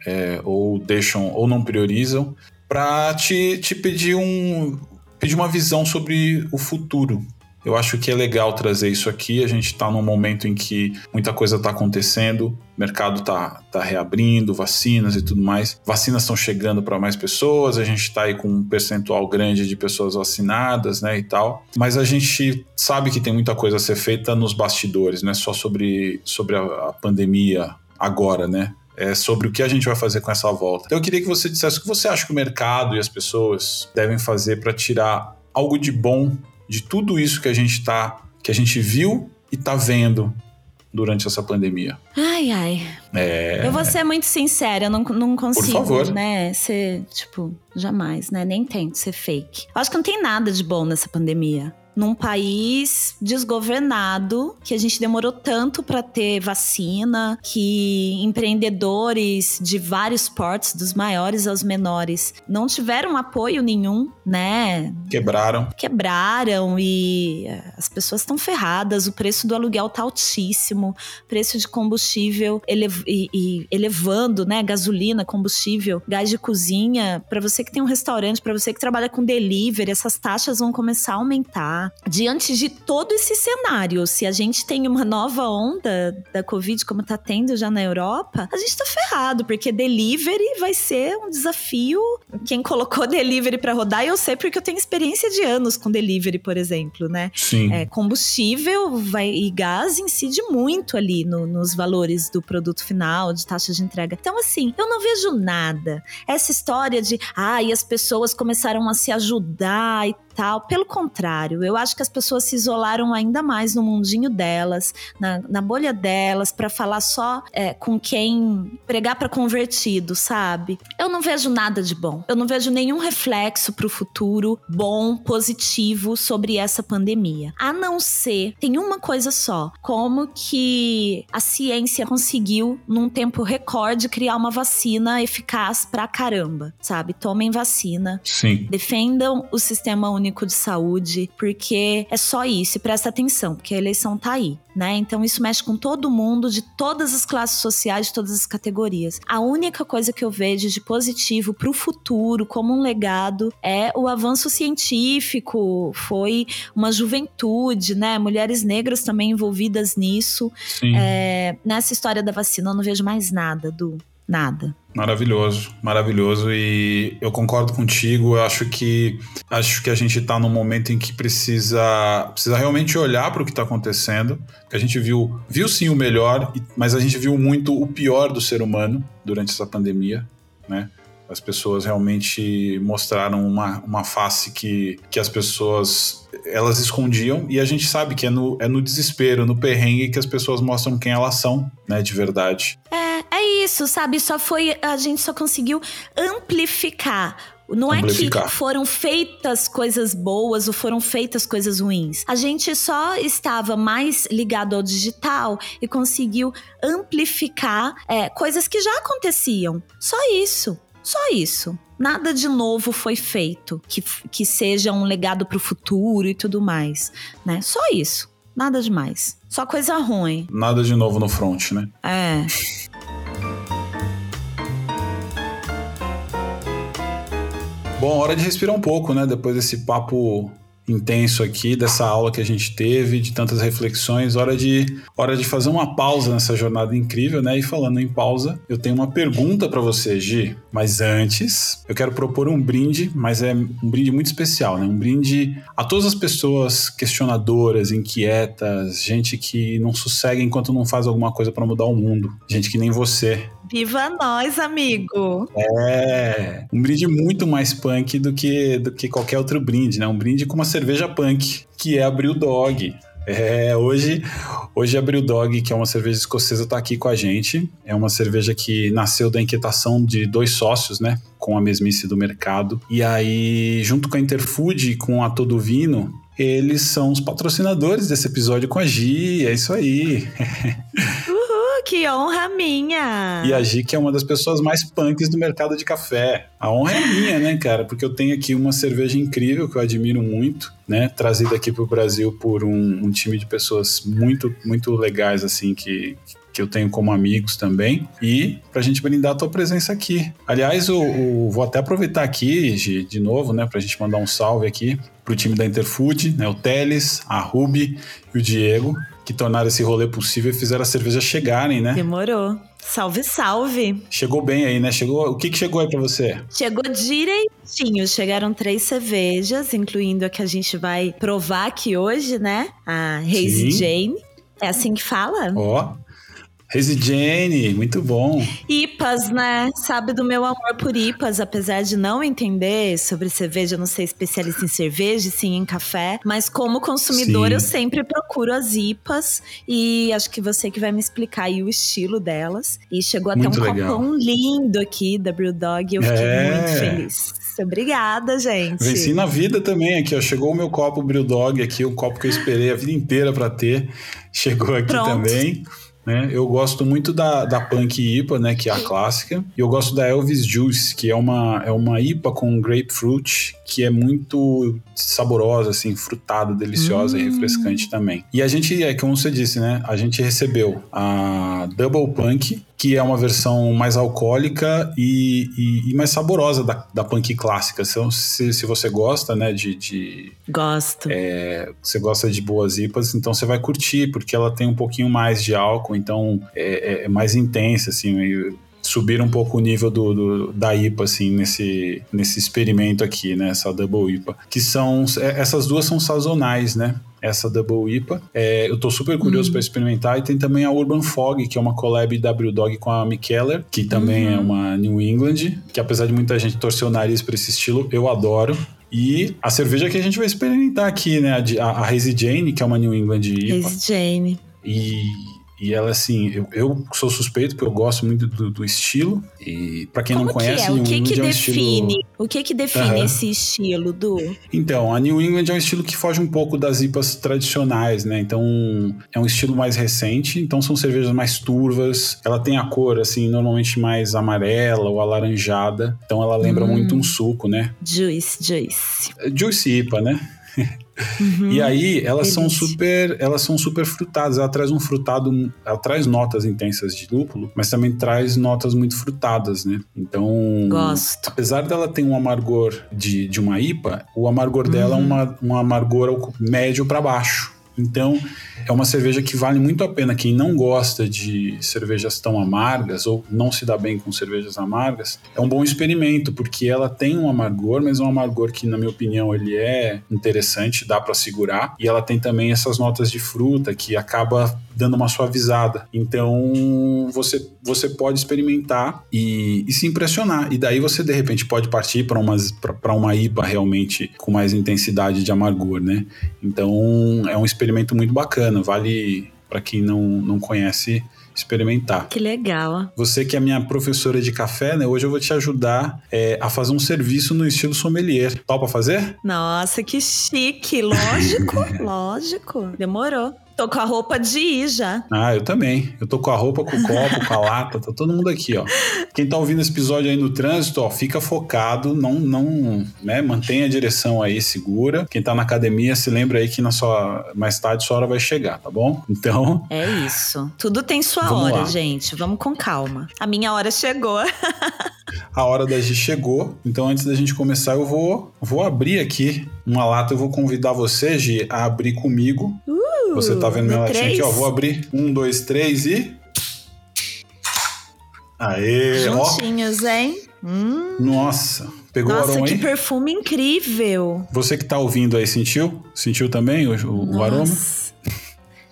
é, ou deixam ou não priorizam, para te, te pedir um pedir uma visão sobre o futuro eu acho que é legal trazer isso aqui. A gente está num momento em que muita coisa está acontecendo, mercado está tá reabrindo, vacinas e tudo mais. Vacinas estão chegando para mais pessoas, a gente está aí com um percentual grande de pessoas vacinadas, né, e tal. Mas a gente sabe que tem muita coisa a ser feita nos bastidores, não é só sobre, sobre a, a pandemia agora, né? É sobre o que a gente vai fazer com essa volta. Então eu queria que você dissesse o que você acha que o mercado e as pessoas devem fazer para tirar algo de bom de tudo isso que a gente tá, que a gente viu e tá vendo durante essa pandemia. Ai, ai. É... Eu vou ser muito sincera, eu não, não consigo, né, ser, tipo, jamais, né, nem tento ser fake. Eu acho que não tem nada de bom nessa pandemia num país desgovernado, que a gente demorou tanto para ter vacina, que empreendedores de vários portos, dos maiores aos menores, não tiveram apoio nenhum, né? Quebraram. Quebraram e eh, as pessoas estão ferradas, o preço do aluguel tá altíssimo, preço de combustível elev e, e elevando, né? Gasolina, combustível, gás de cozinha. Para você que tem um restaurante, para você que trabalha com delivery, essas taxas vão começar a aumentar. Pensar, diante de todo esse cenário, se a gente tem uma nova onda da Covid, como tá tendo já na Europa, a gente tá ferrado, porque delivery vai ser um desafio. Quem colocou delivery para rodar, eu sei porque eu tenho experiência de anos com delivery, por exemplo, né? Sim. É, combustível vai, e gás incide muito ali no, nos valores do produto final, de taxa de entrega. Então, assim, eu não vejo nada. Essa história de, ah, e as pessoas começaram a se ajudar e tal. Pelo contrário, eu acho que as pessoas se isolaram ainda mais no mundinho delas, na, na bolha delas, para falar só é, com quem pregar para convertido, sabe? Eu não vejo nada de bom. Eu não vejo nenhum reflexo para o futuro bom, positivo sobre essa pandemia. A não ser, tem uma coisa só: como que a ciência conseguiu, num tempo recorde, criar uma vacina eficaz pra caramba, sabe? Tomem vacina. Sim. Defendam o sistema único único de saúde, porque é só isso. E presta atenção, porque a eleição tá aí, né? Então isso mexe com todo mundo, de todas as classes sociais, de todas as categorias. A única coisa que eu vejo de positivo para o futuro, como um legado, é o avanço científico. Foi uma juventude, né? Mulheres negras também envolvidas nisso. É, nessa história da vacina, eu não vejo mais nada do nada. Maravilhoso, maravilhoso e eu concordo contigo. Eu acho que acho que a gente está num momento em que precisa precisa realmente olhar para o que está acontecendo. Que a gente viu viu sim o melhor, mas a gente viu muito o pior do ser humano durante essa pandemia, né? As pessoas realmente mostraram uma, uma face que, que as pessoas elas escondiam e a gente sabe que é no, é no desespero, no perrengue que as pessoas mostram quem elas são, né, de verdade. É, é isso, sabe? Só foi. A gente só conseguiu amplificar não é que foram feitas coisas boas ou foram feitas coisas ruins. A gente só estava mais ligado ao digital e conseguiu amplificar é, coisas que já aconteciam. Só isso. Só isso. Nada de novo foi feito que, que seja um legado para o futuro e tudo mais, né? Só isso. Nada demais. Só coisa ruim. Nada de novo no front, né? É. Bom, hora de respirar um pouco, né? Depois desse papo intenso aqui, dessa aula que a gente teve, de tantas reflexões. Hora de, hora de fazer uma pausa nessa jornada incrível, né? E falando em pausa, eu tenho uma pergunta para você, Gi. Mas antes, eu quero propor um brinde, mas é um brinde muito especial, né? Um brinde a todas as pessoas questionadoras, inquietas, gente que não sossega enquanto não faz alguma coisa para mudar o mundo. Gente que nem você, Viva nós, amigo! É, um brinde muito mais punk do que, do que qualquer outro brinde, né? Um brinde com uma cerveja punk, que é a Brew Dog. É, hoje, hoje a Brew Dog, que é uma cerveja escocesa, está aqui com a gente. É uma cerveja que nasceu da inquietação de dois sócios, né? Com a mesmice do mercado. E aí, junto com a Interfood e com a Todo Vino, eles são os patrocinadores desse episódio com a Gi. É isso aí. Que honra minha! E a Gi, que é uma das pessoas mais punks do mercado de café. A honra é minha, né, cara? Porque eu tenho aqui uma cerveja incrível que eu admiro muito, né? Trazida aqui pro Brasil por um, um time de pessoas muito, muito legais, assim, que, que eu tenho como amigos também, e para a gente brindar a tua presença aqui. Aliás, o, o, vou até aproveitar aqui, Gi, de novo, né, para a gente mandar um salve aqui pro time da Interfood, né, o Teles, a Ruby e o Diego, que tornaram esse rolê possível e fizeram as cervejas chegarem, né? Demorou. Salve, salve! Chegou bem aí, né? Chegou. O que, que chegou aí para você? Chegou direitinho. Chegaram três cervejas, incluindo a que a gente vai provar aqui hoje, né? A Hazy Jane. É assim que fala? Ó. Jane, muito bom. IPAs, né? Sabe do meu amor por IPAs, apesar de não entender sobre cerveja, eu não sei especialista em cerveja, sim em café, mas como consumidor sim. eu sempre procuro as IPAs e acho que você que vai me explicar aí o estilo delas. E chegou até muito um legal. copão lindo aqui da Brewdog, eu fiquei é. muito feliz. Obrigada, gente. Venci na vida também aqui, ó. Chegou o meu copo Brewdog aqui, o copo que eu esperei a vida inteira para ter. Chegou aqui Pronto. também. Né? Eu gosto muito da, da Punk IPA, né, que é a clássica, e eu gosto da Elvis Juice, que é uma, é uma IPA com grapefruit, que é muito saborosa, assim, frutada, deliciosa hum. e refrescante também. E a gente, é como você disse, né, a gente recebeu a Double Punk, que é uma versão mais alcoólica e, e, e mais saborosa da, da punk clássica. Então, se, se você gosta, né, de... de Gosto. É, você gosta de boas IPAs, então você vai curtir, porque ela tem um pouquinho mais de álcool, então é, é, é mais intensa, assim, meio subir um pouco o nível do, do, da IPA, assim, nesse, nesse experimento aqui, né? Essa Double IPA. Que são. É, essas duas são sazonais, né? Essa Double IPA. É, eu tô super curioso uhum. para experimentar. E tem também a Urban Fog, que é uma collab W Dog com a Mikeller, que também é uhum. é uma New England, que apesar de muita gente torcer o nariz para esse estilo, eu adoro. E a cerveja que a gente vai experimentar aqui, né? A, a, a Hazy Jane, que é uma New England IPA. Hazy Jane. E e ela, assim, eu, eu sou suspeito porque eu gosto muito do, do estilo. E para quem Como não conhece, que é? O que que é um define? Estilo... O que que define uhum. esse estilo, Du? Então, a New England é um estilo que foge um pouco das IPAs tradicionais, né? Então, é um estilo mais recente. Então, são cervejas mais turvas. Ela tem a cor, assim, normalmente mais amarela ou alaranjada. Então, ela lembra hum. muito um suco, né? Juice, juice. Juice IPA, né? Uhum, e aí elas são super, elas são super frutadas. Ela traz um frutado, ela traz notas intensas de lúpulo, mas também traz notas muito frutadas, né? Então, gosto. Apesar dela ter um amargor de, de uma IPA, o amargor uhum. dela é uma, um amargor médio para baixo. Então, é uma cerveja que vale muito a pena. Quem não gosta de cervejas tão amargas ou não se dá bem com cervejas amargas, é um bom experimento, porque ela tem um amargor, mas é um amargor que, na minha opinião, ele é interessante, dá para segurar. E ela tem também essas notas de fruta que acaba dando uma suavizada. Então, você, você pode experimentar e, e se impressionar. E daí você, de repente, pode partir para uma IPA realmente com mais intensidade de amargor, né? Então, é um experimento muito bacana. Vale, para quem não, não conhece, experimentar. Que legal. Você que é minha professora de café, né? Hoje eu vou te ajudar é, a fazer um serviço no estilo sommelier. Topa fazer? Nossa, que chique. Lógico, lógico. Demorou. Tô com a roupa de ir já. Ah, eu também. Eu tô com a roupa, com o copo, com a lata, tá todo mundo aqui, ó. Quem tá ouvindo esse episódio aí no trânsito, ó, fica focado, não, não, né, mantenha a direção aí segura. Quem tá na academia, se lembra aí que na sua, mais tarde sua hora vai chegar, tá bom? Então... É isso. Tudo tem sua hora, lá. gente. Vamos com calma. A minha hora chegou. a hora da gente chegou. Então, antes da gente começar, eu vou, vou abrir aqui uma lata. Eu vou convidar você, Gi, a abrir comigo. Uh! Você tá vendo minha latinha aqui, ó. Vou abrir. Um, dois, três e. Aê, Juntinhos, ó. hein? Hum. Nossa, pegou Nossa, o aroma que aí? perfume incrível. Você que tá ouvindo aí, sentiu? Sentiu também o, o, o aroma?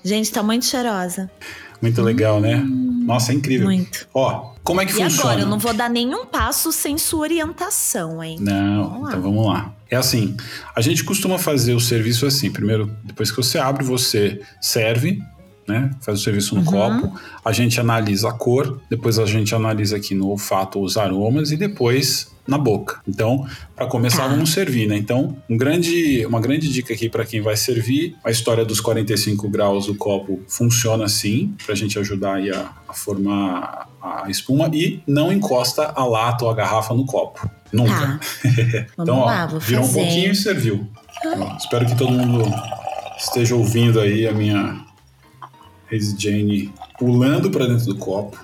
Gente, tá muito cheirosa. Muito legal, né? Hum, Nossa, é incrível. Muito. Ó, como é que e funciona? agora, eu não vou dar nenhum passo sem sua orientação, hein? Não, vamos então vamos lá. É assim, a gente costuma fazer o serviço assim. Primeiro, depois que você abre, você serve, né? Faz o serviço no uhum. copo. A gente analisa a cor, depois a gente analisa aqui no olfato os aromas e depois na boca. Então, para começar, tá. vamos servir, né? Então, um grande, uma grande dica aqui para quem vai servir: a história dos 45 graus do copo funciona assim, para a gente ajudar a, a, formar a espuma e não encosta a lata ou a garrafa no copo. Nunca. Tá. então, ó, lá, virou um pouquinho e serviu. Ó, espero que todo mundo esteja ouvindo aí a minha Hazy Jane pulando para dentro do copo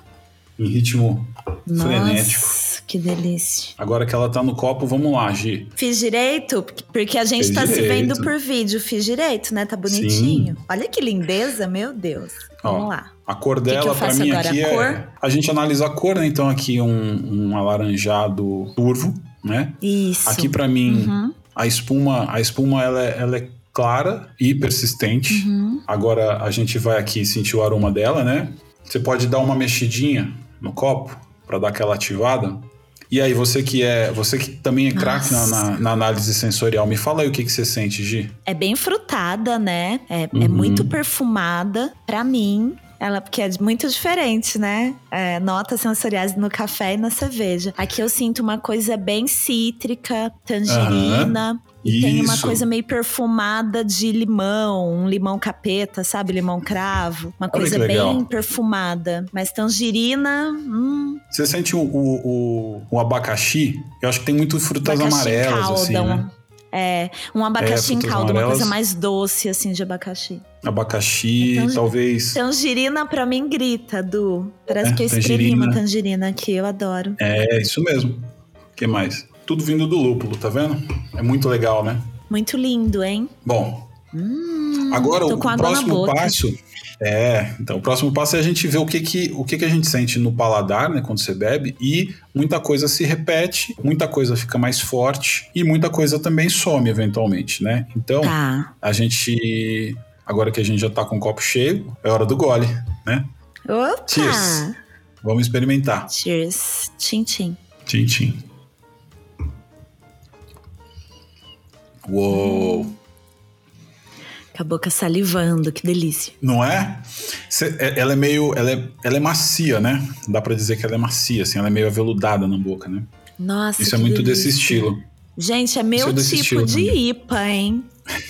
em ritmo Nossa. frenético. Que delícia. Agora que ela tá no copo, vamos lá, Gi. Fiz direito? Porque a gente Fez tá direito. se vendo por vídeo. Fiz direito, né? Tá bonitinho. Sim. Olha que lindeza, meu Deus. Vamos Ó, lá. A cor dela, para mim, agora? aqui a é. A gente analisa a cor, né? Então, aqui um, um alaranjado turvo, né? Isso. Aqui, para mim, uhum. a espuma, a espuma ela, é, ela é clara e persistente. Uhum. Agora a gente vai aqui sentir o aroma dela, né? Você pode dar uma mexidinha no copo para dar aquela ativada. E aí, você que é, você que também é craque na, na, na, análise sensorial, me fala aí o que, que você sente, Gi. É bem frutada, né? É, é uhum. é muito perfumada. Para mim, ela, porque é muito diferente, né? É, notas sensoriais no café e na cerveja. Aqui eu sinto uma coisa bem cítrica, tangerina. Uhum. E Isso. tem uma coisa meio perfumada de limão, um limão capeta, sabe? Limão cravo. Uma coisa bem perfumada. Mas tangerina. Hum. Você sente o, o, o, o, abacaxi? Eu acho que tem muito frutas abacaxi amarelas, calda, assim, né? É, um abacaxi é, em calda, uma coisa mais doce, assim, de abacaxi. Abacaxi, então, talvez. Tangerina pra mim grita, Du. Parece é, que eu escrevi uma tangerina aqui, eu adoro. É, isso mesmo. O que mais? Tudo vindo do lúpulo, tá vendo? É muito legal, né? Muito lindo, hein? Bom. Hum, agora o próximo passo é, então o próximo passo é a gente ver o que que, o que que a gente sente no paladar, né, quando você bebe, e muita coisa se repete, muita coisa fica mais forte e muita coisa também some eventualmente, né? Então, tá. a gente agora que a gente já tá com o copo cheio, é hora do gole, né? Opa! Cheers. Vamos experimentar. Cheers. Tchim, tchim. Tchim, tchim. Uou! Com a boca salivando, que delícia. Não é? é? Ela é meio. Ela é, ela é macia, né? Dá para dizer que ela é macia, assim, ela é meio aveludada na boca, né? Nossa. Isso é muito delícia. desse estilo. Gente, é meu é tipo de também. IPA, hein?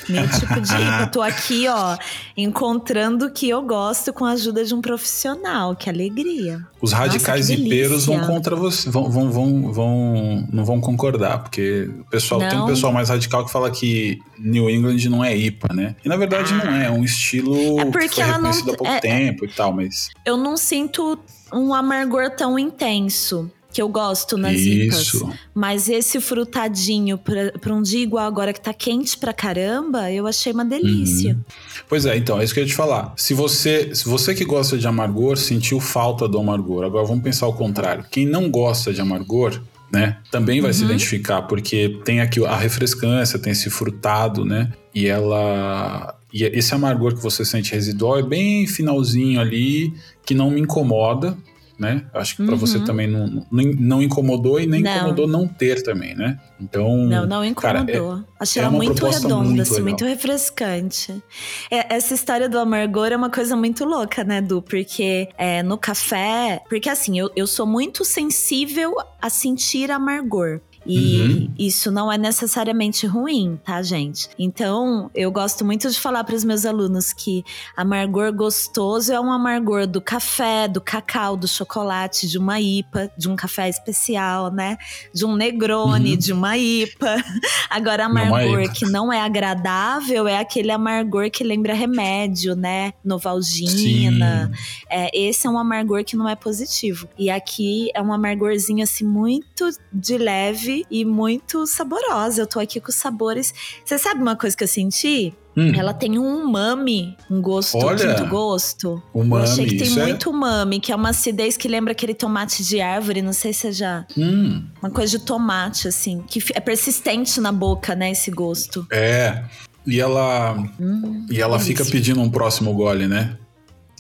Meu tipo de IPA. Tô aqui, ó, encontrando o que eu gosto com a ajuda de um profissional. Que alegria. Os radicais Nossa, ipeiros vão contra você. Vão, vão, vão, vão, não vão concordar, porque o pessoal não. tem um pessoal mais radical que fala que New England não é IPA, né? E na verdade ah. não é, é um estilo é porque que foi reconhecido não, há pouco é, tempo e tal, mas. Eu não sinto um amargor tão intenso que eu gosto nas Isso. IPAs. Mas esse frutadinho para um dia igual agora que tá quente pra caramba, eu achei uma delícia. Uhum. Pois é, então, é isso que eu ia te falar. Se você, se você que gosta de amargor sentiu falta do amargor, agora vamos pensar o contrário. Quem não gosta de amargor, né, também vai uhum. se identificar, porque tem aqui a refrescância, tem esse frutado, né? E ela e esse amargor que você sente residual é bem finalzinho ali, que não me incomoda, né? Acho que para uhum. você também não, não, não, incomodou e nem não. incomodou não ter também, né? Então. Não, não incomodou. Cara, é, Achei é ela muito redonda, muito assim, muito refrescante. É, essa história do amargor é uma coisa muito louca, né, Du? Porque é, no café. Porque assim, eu, eu sou muito sensível a sentir amargor. E uhum. isso não é necessariamente ruim, tá, gente? Então, eu gosto muito de falar para os meus alunos que amargor gostoso é um amargor do café, do cacau, do chocolate, de uma IPA, de um café especial, né? De um Negroni, uhum. de uma IPA. Agora, amargor que não é agradável é aquele amargor que lembra remédio, né? Novalgina. É, esse é um amargor que não é positivo. E aqui é um amargorzinho assim muito de leve leve e muito saborosa. Eu tô aqui com os sabores. Você sabe uma coisa que eu senti? Hum. Ela tem um umami, um gosto, Olha, quinto gosto. Umami, eu achei que tem é muito é... umami, que é uma acidez que lembra aquele tomate de árvore, não sei se já... Hum. Uma coisa de tomate, assim, que é persistente na boca, né, esse gosto. É, e ela, hum, e ela fica pedindo um próximo gole, né?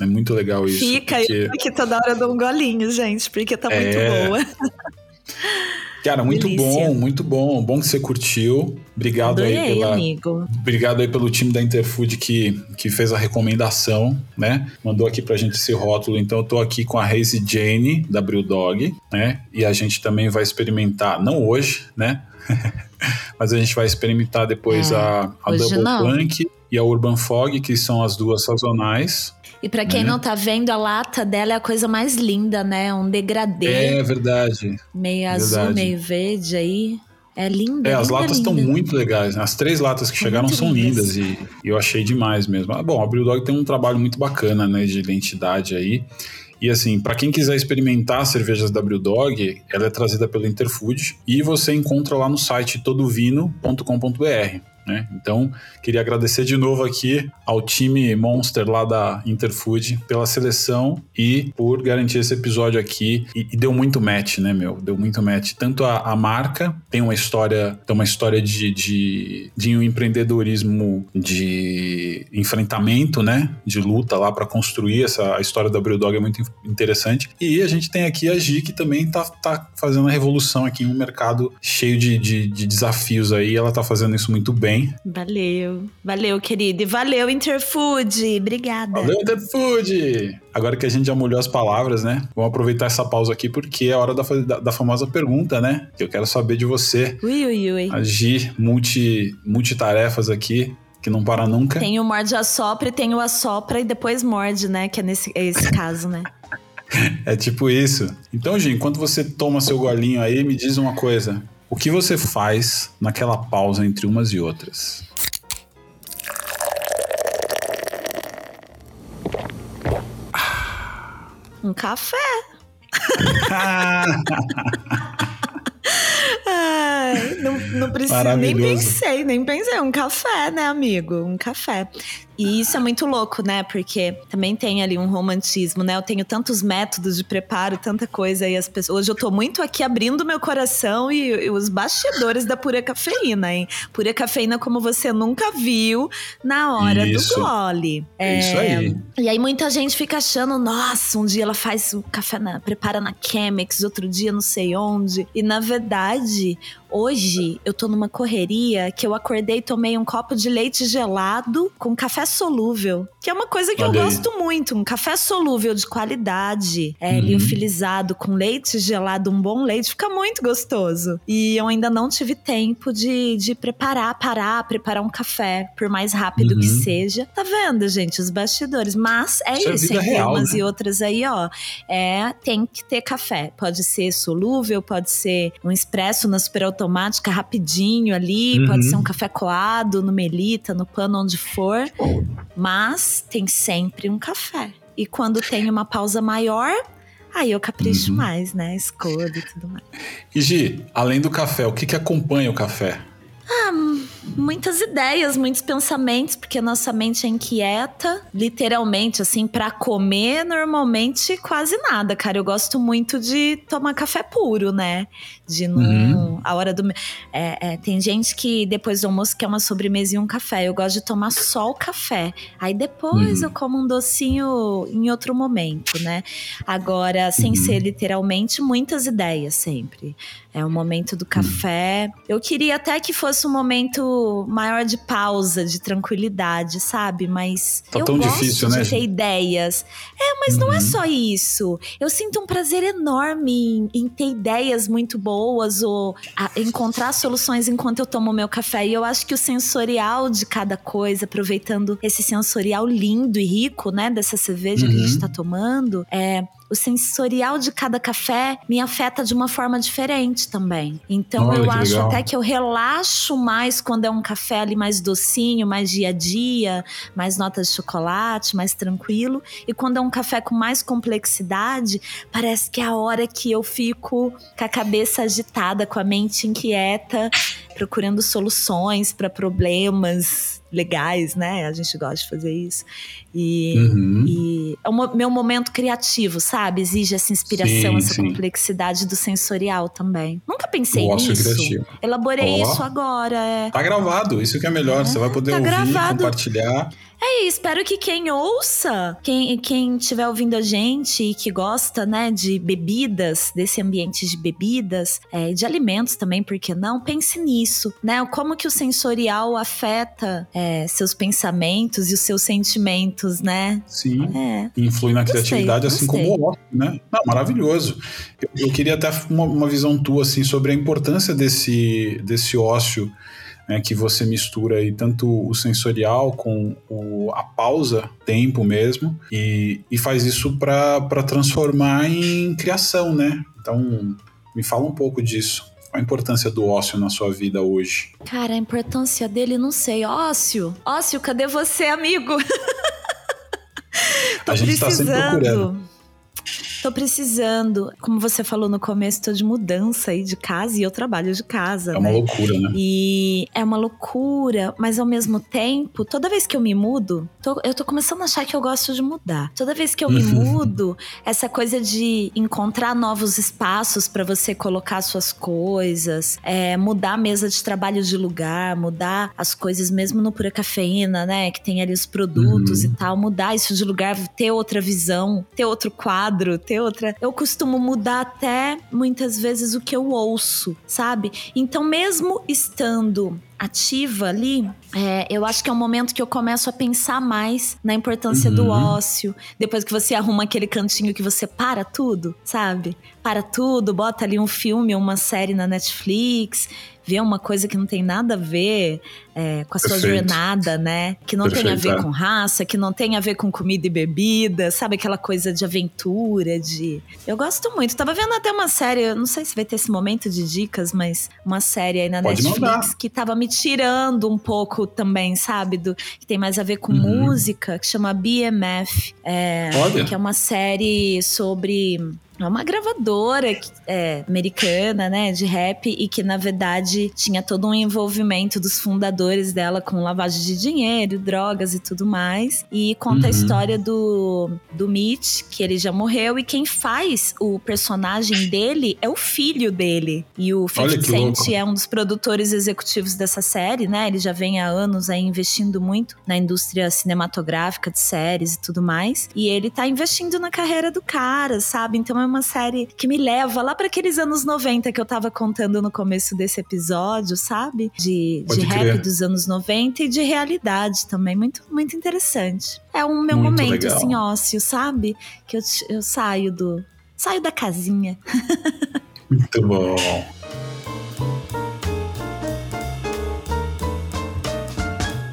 É muito legal isso. Fica, porque... eu aqui toda hora dou um golinho, gente, porque tá muito é... boa. Cara, muito Delícia. bom, muito bom. Bom que você curtiu. Obrigado Adorei, aí pela, amigo. Obrigado aí pelo time da Interfood que, que fez a recomendação, né? Mandou aqui pra gente esse rótulo. Então eu tô aqui com a Raze Jane da Brewdog, né? E a gente também vai experimentar, não hoje, né? Mas a gente vai experimentar depois é, a, a Double não. Plank e a Urban Fog, que são as duas sazonais. E para quem né? não tá vendo, a lata dela é a coisa mais linda, né? Um degradê. É verdade. Meio verdade. azul, meio verde aí. É linda. É, as linda, latas estão muito legais. Né? As três latas que chegaram são lindas, lindas e, eu achei demais mesmo. Ah, bom, a Brewdog tem um trabalho muito bacana, né, de identidade aí. E assim, para quem quiser experimentar cervejas da Brewdog, ela é trazida pelo Interfood e você encontra lá no site todovino.com.br. Né? Então, queria agradecer de novo aqui ao time Monster lá da Interfood pela seleção e por garantir esse episódio aqui. E, e deu muito match, né, meu? Deu muito match. Tanto a, a marca tem uma história, tem uma história de, de, de um empreendedorismo de enfrentamento, né? De luta lá para construir essa a história da Brewdog é muito interessante. E a gente tem aqui a Gi que também tá, tá fazendo a revolução aqui em um mercado cheio de, de, de desafios aí. Ela tá fazendo isso muito bem bem. Valeu. Valeu, querido. E valeu, Interfood. Obrigada. Valeu, Interfood. Agora que a gente já molhou as palavras, né? Vamos aproveitar essa pausa aqui porque é a hora da, da, da famosa pergunta, né? Que eu quero saber de você. Ui, ui, ui. Agir multi, multitarefas aqui que não para nunca. Tem o morde assopra e tem o assopra e depois morde, né? Que é nesse é esse caso, né? é tipo isso. Então, Gi, enquanto você toma seu golinho aí, me diz uma coisa. O que você faz naquela pausa entre umas e outras? Um café. Ai, não, não precisa, nem pensei, nem pensei. Um café, né, amigo? Um café. E isso é muito louco, né? Porque também tem ali um romantismo, né? Eu tenho tantos métodos de preparo, tanta coisa e as pessoas. Hoje eu tô muito aqui abrindo meu coração e, e os bastidores da pura cafeína, hein? Pura cafeína como você nunca viu na hora isso. do gole. É, isso aí. E aí muita gente fica achando, nossa, um dia ela faz o café na, prepara na Chemex, outro dia não sei onde. E na verdade, Hoje eu tô numa correria que eu acordei e tomei um copo de leite gelado com café solúvel. Que é uma coisa que Olha eu aí. gosto muito. Um café solúvel de qualidade, é, uhum. liofilizado, com leite gelado, um bom leite, fica muito gostoso. E eu ainda não tive tempo de, de preparar, parar, preparar um café, por mais rápido uhum. que seja. Tá vendo, gente, os bastidores. Mas é isso, isso é real, umas né? e outras aí, ó. É, tem que ter café. Pode ser solúvel, pode ser um expresso na super automática rapidinho ali, uhum. pode ser um café coado no melita, no pano, onde for, mas tem sempre um café. E quando tem uma pausa maior, aí eu capricho uhum. mais, né? Escolho e tudo mais. E Gi, além do café, o que, que acompanha o café? Ah, muitas ideias, muitos pensamentos, porque a nossa mente é inquieta, literalmente, assim, para comer, normalmente quase nada, cara. Eu gosto muito de tomar café puro, né? De não. Uhum. A hora do. É, é, tem gente que depois do almoço quer uma sobremesa e um café. Eu gosto de tomar só o café. Aí depois uhum. eu como um docinho em outro momento, né? Agora, sem uhum. ser literalmente, muitas ideias sempre. É o momento do café. Eu queria até que fosse um momento maior de pausa, de tranquilidade, sabe? Mas tá eu tão gosto difícil, de né? ter ideias. É, mas uhum. não é uhum. só isso. Eu sinto um prazer enorme em, em ter ideias muito boas ou encontrar soluções enquanto eu tomo meu café. E eu acho que o sensorial de cada coisa, aproveitando esse sensorial lindo e rico, né, dessa cerveja uhum. que a gente uhum. tá tomando, é o sensorial de cada café me afeta de uma forma diferente também. Então Olha, eu acho legal. até que eu relaxo mais quando é um café ali mais docinho, mais dia a dia, mais notas de chocolate, mais tranquilo. E quando é um café com mais complexidade, parece que é a hora que eu fico com a cabeça agitada, com a mente inquieta, procurando soluções para problemas legais, né? A gente gosta de fazer isso. E, uhum. e é o meu momento criativo, sabe? Exige essa inspiração, sim, essa sim. complexidade do sensorial também. Nunca pensei nisso. Criativo. Elaborei oh. isso agora. É. Tá gravado, isso que é melhor. É, Você vai poder tá ouvir, gravado. compartilhar. É, espero que quem ouça, quem, quem estiver ouvindo a gente e que gosta, né, de bebidas, desse ambiente de bebidas, é, de alimentos também, porque não? Pense nisso, né? Como que o sensorial afeta é, seus pensamentos e os seus sentimentos, né? Sim. É. Influi na gostei, criatividade, assim gostei. como o ócio, né? Não, maravilhoso. Eu, eu queria até uma, uma visão tua, assim, sobre a importância desse, desse ócio né, que você mistura aí tanto o sensorial com o, a pausa, tempo mesmo, e, e faz isso para transformar em criação, né? Então, me fala um pouco disso. Qual a importância do ócio na sua vida hoje? Cara, a importância dele, não sei. Ócio! Ócio, cadê você, amigo? Tô a gente precisando. tá sempre procurando. Tô precisando. Como você falou no começo, tô de mudança aí de casa e eu trabalho de casa. É uma né? loucura, né? E é uma loucura, mas ao mesmo tempo, toda vez que eu me mudo, tô, eu tô começando a achar que eu gosto de mudar. Toda vez que eu me mudo, essa coisa de encontrar novos espaços para você colocar suas coisas, é, mudar a mesa de trabalho de lugar, mudar as coisas mesmo no Pura Cafeína, né? Que tem ali os produtos uhum. e tal, mudar isso de lugar, ter outra visão, ter outro quadro, ter ter outra. Eu costumo mudar até muitas vezes o que eu ouço, sabe? Então, mesmo estando ativa ali, é, eu acho que é um momento que eu começo a pensar mais na importância uhum. do ócio. Depois que você arruma aquele cantinho que você para tudo, sabe? Para tudo, bota ali um filme ou uma série na Netflix ver uma coisa que não tem nada a ver é, com a sua Perfeito. jornada, né? Que não Perfeito, tem a ver é. com raça, que não tem a ver com comida e bebida, sabe? Aquela coisa de aventura, de. Eu gosto muito. Tava vendo até uma série, não sei se vai ter esse momento de dicas, mas uma série aí na Pode Netflix mandar. que tava me tirando um pouco também, sabe? Do, que tem mais a ver com uhum. música, que chama BMF. É, que é uma série sobre é uma gravadora é, americana, né, de rap, e que na verdade tinha todo um envolvimento dos fundadores dela com lavagem de dinheiro, drogas e tudo mais. E conta uhum. a história do, do Mitch, que ele já morreu, e quem faz o personagem dele é o filho dele. E o 50 Cent é um dos produtores executivos dessa série, né? Ele já vem há anos aí investindo muito na indústria cinematográfica de séries e tudo mais. E ele tá investindo na carreira do cara, sabe? Então é uma série que me leva lá para aqueles anos 90 que eu tava contando no começo desse episódio, sabe? De, de rap dos anos 90 e de realidade também. Muito, muito interessante. É um meu muito momento, legal. assim, ócio, sabe? Que eu, eu saio do. Saio da casinha. muito bom.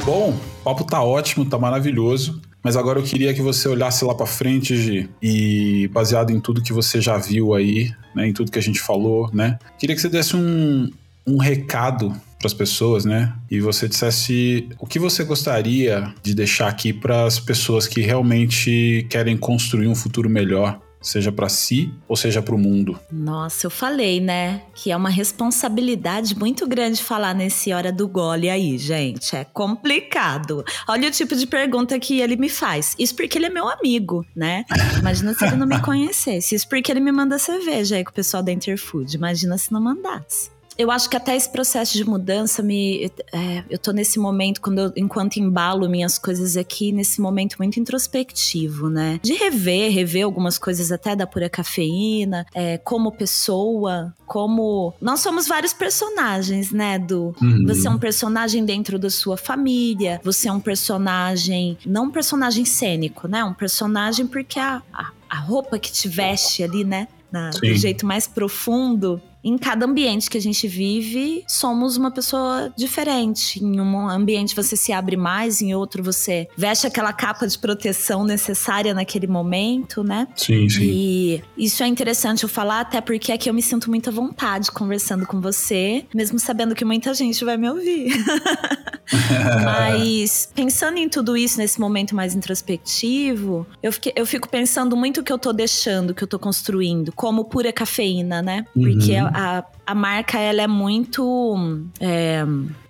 Bom, o papo tá ótimo, tá maravilhoso. Mas agora eu queria que você olhasse lá para frente, Gi, e baseado em tudo que você já viu aí, né, em tudo que a gente falou, né, queria que você desse um, um recado para as pessoas, né? E você dissesse o que você gostaria de deixar aqui para as pessoas que realmente querem construir um futuro melhor seja para si ou seja para o mundo. Nossa, eu falei, né, que é uma responsabilidade muito grande falar nesse hora do gole aí, gente. É complicado. Olha o tipo de pergunta que ele me faz. Isso porque ele é meu amigo, né? Imagina se ele não me conhecesse. Isso porque ele me manda cerveja aí com o pessoal da Interfood. Imagina se não mandasse eu acho que até esse processo de mudança me. É, eu tô nesse momento, quando eu, enquanto embalo minhas coisas aqui, nesse momento muito introspectivo, né? De rever, rever algumas coisas até da pura cafeína, é, como pessoa, como. Nós somos vários personagens, né, Du? Uhum. Você é um personagem dentro da sua família, você é um personagem. Não um personagem cênico, né? Um personagem porque a, a, a roupa que te veste ali, né? Na, do jeito mais profundo, em cada ambiente que a gente vive, somos uma pessoa diferente. Em um ambiente você se abre mais, em outro você veste aquela capa de proteção necessária naquele momento, né? Sim, sim. E isso é interessante eu falar, até porque aqui eu me sinto muito à vontade conversando com você, mesmo sabendo que muita gente vai me ouvir. Mas pensando em tudo isso nesse momento mais introspectivo, eu, fiquei, eu fico pensando muito o que eu tô deixando, o que eu tô construindo, como pura cafeína, né? Porque uhum a, a marca ela é muito é,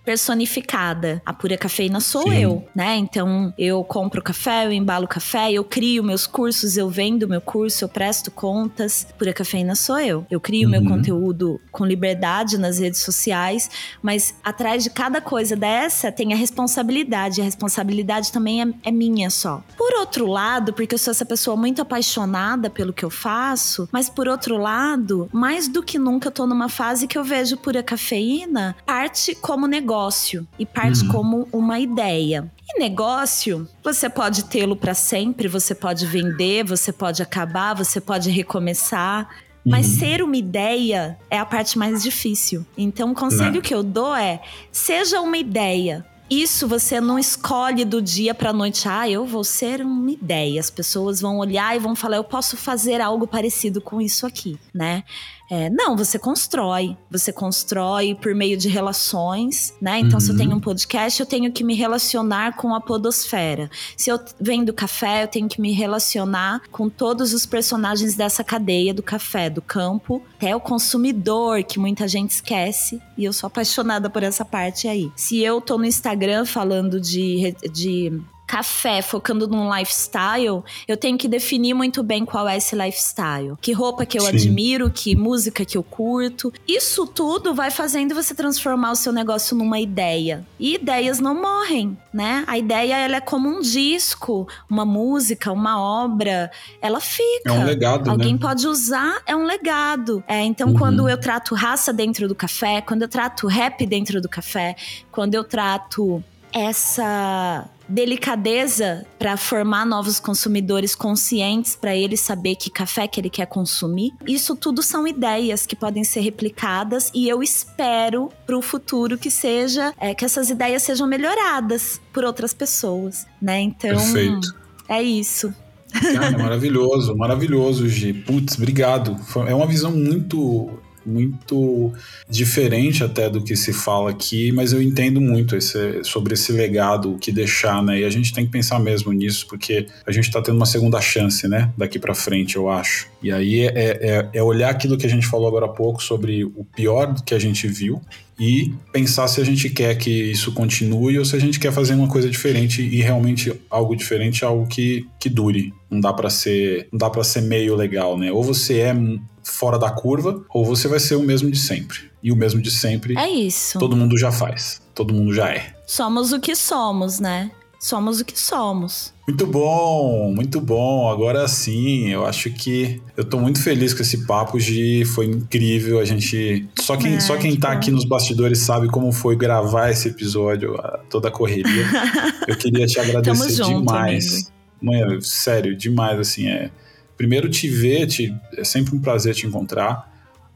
personificada. A pura cafeína sou Sim. eu, né? Então eu compro café, eu embalo café, eu crio meus cursos, eu vendo meu curso, eu presto contas. Pura cafeína sou eu. Eu crio uhum. meu conteúdo com liberdade nas redes sociais, mas atrás de cada coisa dessa tem a responsabilidade. A responsabilidade também é, é minha só. Por outro lado, porque eu sou essa pessoa muito apaixonada pelo que eu faço, mas por outro lado, mais do que nunca eu tô numa fase que eu vejo pura cafeína parte como negócio negócio e parte uhum. como uma ideia. E negócio, você pode tê-lo para sempre, você pode vender, você pode acabar, você pode recomeçar. Mas uhum. ser uma ideia é a parte mais difícil. Então, o conselho não. que eu dou é: seja uma ideia. Isso você não escolhe do dia para noite. Ah, eu vou ser uma ideia. As pessoas vão olhar e vão falar: eu posso fazer algo parecido com isso aqui, né? É, não, você constrói. Você constrói por meio de relações, né? Então, uhum. se eu tenho um uhum. podcast, eu tenho que me relacionar com a podosfera. Se eu vendo café, eu tenho que me relacionar com todos os personagens dessa cadeia do café, do campo, até o consumidor, que muita gente esquece. E eu sou apaixonada por essa parte aí. Se eu tô no Instagram falando de, de café focando num lifestyle, eu tenho que definir muito bem qual é esse lifestyle. Que roupa que eu Sim. admiro, que música que eu curto. Isso tudo vai fazendo você transformar o seu negócio numa ideia. E ideias não morrem, né? A ideia ela é como um disco, uma música, uma obra, ela fica. É um legado, né? Alguém né? pode usar, é um legado. É, então, uhum. quando eu trato raça dentro do café, quando eu trato rap dentro do café, quando eu trato essa delicadeza para formar novos consumidores conscientes para ele saber que café que ele quer consumir. Isso tudo são ideias que podem ser replicadas e eu espero para o futuro que seja é, que essas ideias sejam melhoradas por outras pessoas, né? Então Perfeito. é isso. Cara, maravilhoso, maravilhoso, Gi. Putz, obrigado. É uma visão muito muito diferente até do que se fala aqui, mas eu entendo muito esse, sobre esse legado, que deixar, né? E a gente tem que pensar mesmo nisso, porque a gente está tendo uma segunda chance, né? Daqui para frente, eu acho. E aí é, é, é olhar aquilo que a gente falou agora há pouco sobre o pior que a gente viu e pensar se a gente quer que isso continue ou se a gente quer fazer uma coisa diferente e realmente algo diferente, algo que, que dure. Não dá para ser, não dá para ser meio legal, né? Ou você é fora da curva ou você vai ser o mesmo de sempre. E o mesmo de sempre. É isso. Todo mundo já faz. Todo mundo já é. Somos o que somos, né? Somos o que somos. Muito bom, muito bom. Agora sim, eu acho que eu tô muito feliz com esse papo, Gi. Foi incrível. A gente. Só quem, é, só quem tá bom. aqui nos bastidores sabe como foi gravar esse episódio, toda a correria. eu queria te agradecer junto, demais. Mãe, sério, demais. Assim, é. Primeiro te ver, te, é sempre um prazer te encontrar.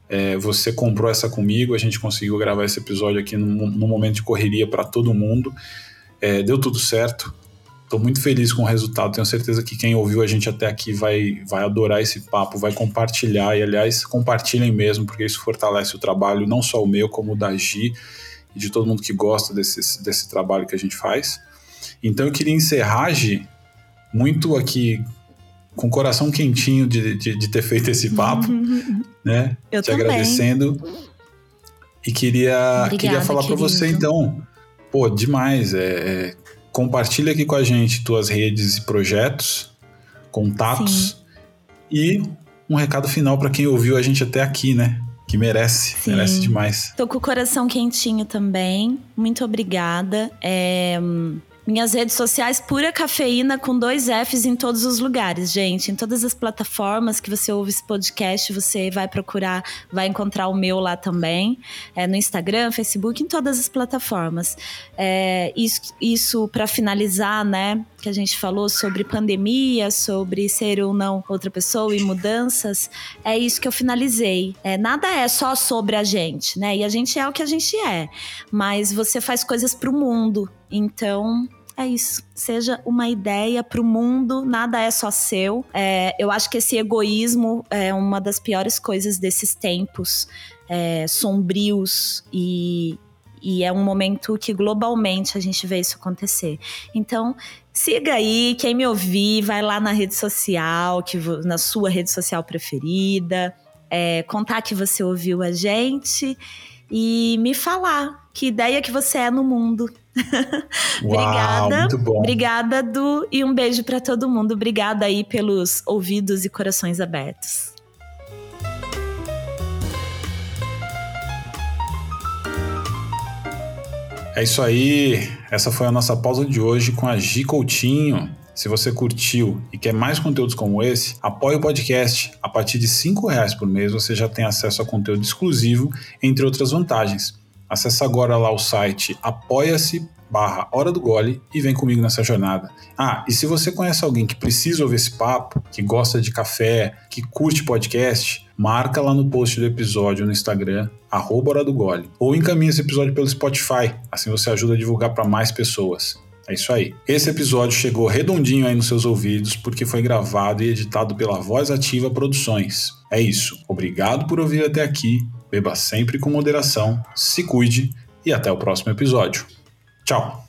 É, você comprou essa comigo, a gente conseguiu gravar esse episódio aqui num, num momento de correria para todo mundo. É, deu tudo certo. Estou muito feliz com o resultado. Tenho certeza que quem ouviu a gente até aqui vai, vai adorar esse papo, vai compartilhar. E, aliás, compartilhem mesmo, porque isso fortalece o trabalho, não só o meu, como o da Gi e de todo mundo que gosta desse, desse trabalho que a gente faz. Então, eu queria encerrar, Gi, muito aqui com o coração quentinho de, de, de ter feito esse papo, né? Eu Te também. agradecendo. E queria, Obrigada, queria falar para você, então Pô, demais. É, é, compartilha aqui com a gente tuas redes e projetos, contatos Sim. e um recado final para quem ouviu a gente até aqui, né? Que merece, Sim. merece demais. Tô com o coração quentinho também. Muito obrigada. É, minhas redes sociais, pura cafeína com dois Fs em todos os lugares, gente. Em todas as plataformas que você ouve esse podcast, você vai procurar, vai encontrar o meu lá também. É, no Instagram, Facebook, em todas as plataformas. É, isso isso para finalizar, né? Que a gente falou sobre pandemia, sobre ser ou não outra pessoa e mudanças. É isso que eu finalizei. É, nada é só sobre a gente, né? E a gente é o que a gente é. Mas você faz coisas para o mundo. Então, é isso. Seja uma ideia para o mundo, nada é só seu. É, eu acho que esse egoísmo é uma das piores coisas desses tempos é, sombrios e, e é um momento que globalmente a gente vê isso acontecer. Então, siga aí, quem me ouvir, vai lá na rede social, que na sua rede social preferida, é, contar que você ouviu a gente e me falar que ideia que você é no mundo. Uau, obrigada. Bom. Obrigada, Du, e um beijo para todo mundo. Obrigada aí pelos ouvidos e corações abertos. É isso aí. Essa foi a nossa pausa de hoje com a Gi Coutinho. Se você curtiu e quer mais conteúdos como esse, apoie o podcast. A partir de R$ reais por mês você já tem acesso a conteúdo exclusivo, entre outras vantagens. Acesse agora lá o site apoia-se barra Hora do Gole e vem comigo nessa jornada. Ah, e se você conhece alguém que precisa ouvir esse papo, que gosta de café, que curte podcast, marca lá no post do episódio no Instagram, arroba Hora do Gole, ou encaminha esse episódio pelo Spotify, assim você ajuda a divulgar para mais pessoas. É isso aí. Esse episódio chegou redondinho aí nos seus ouvidos porque foi gravado e editado pela Voz Ativa Produções. É isso. Obrigado por ouvir até aqui beba sempre com moderação, se cuide e até o próximo episódio. Tchau!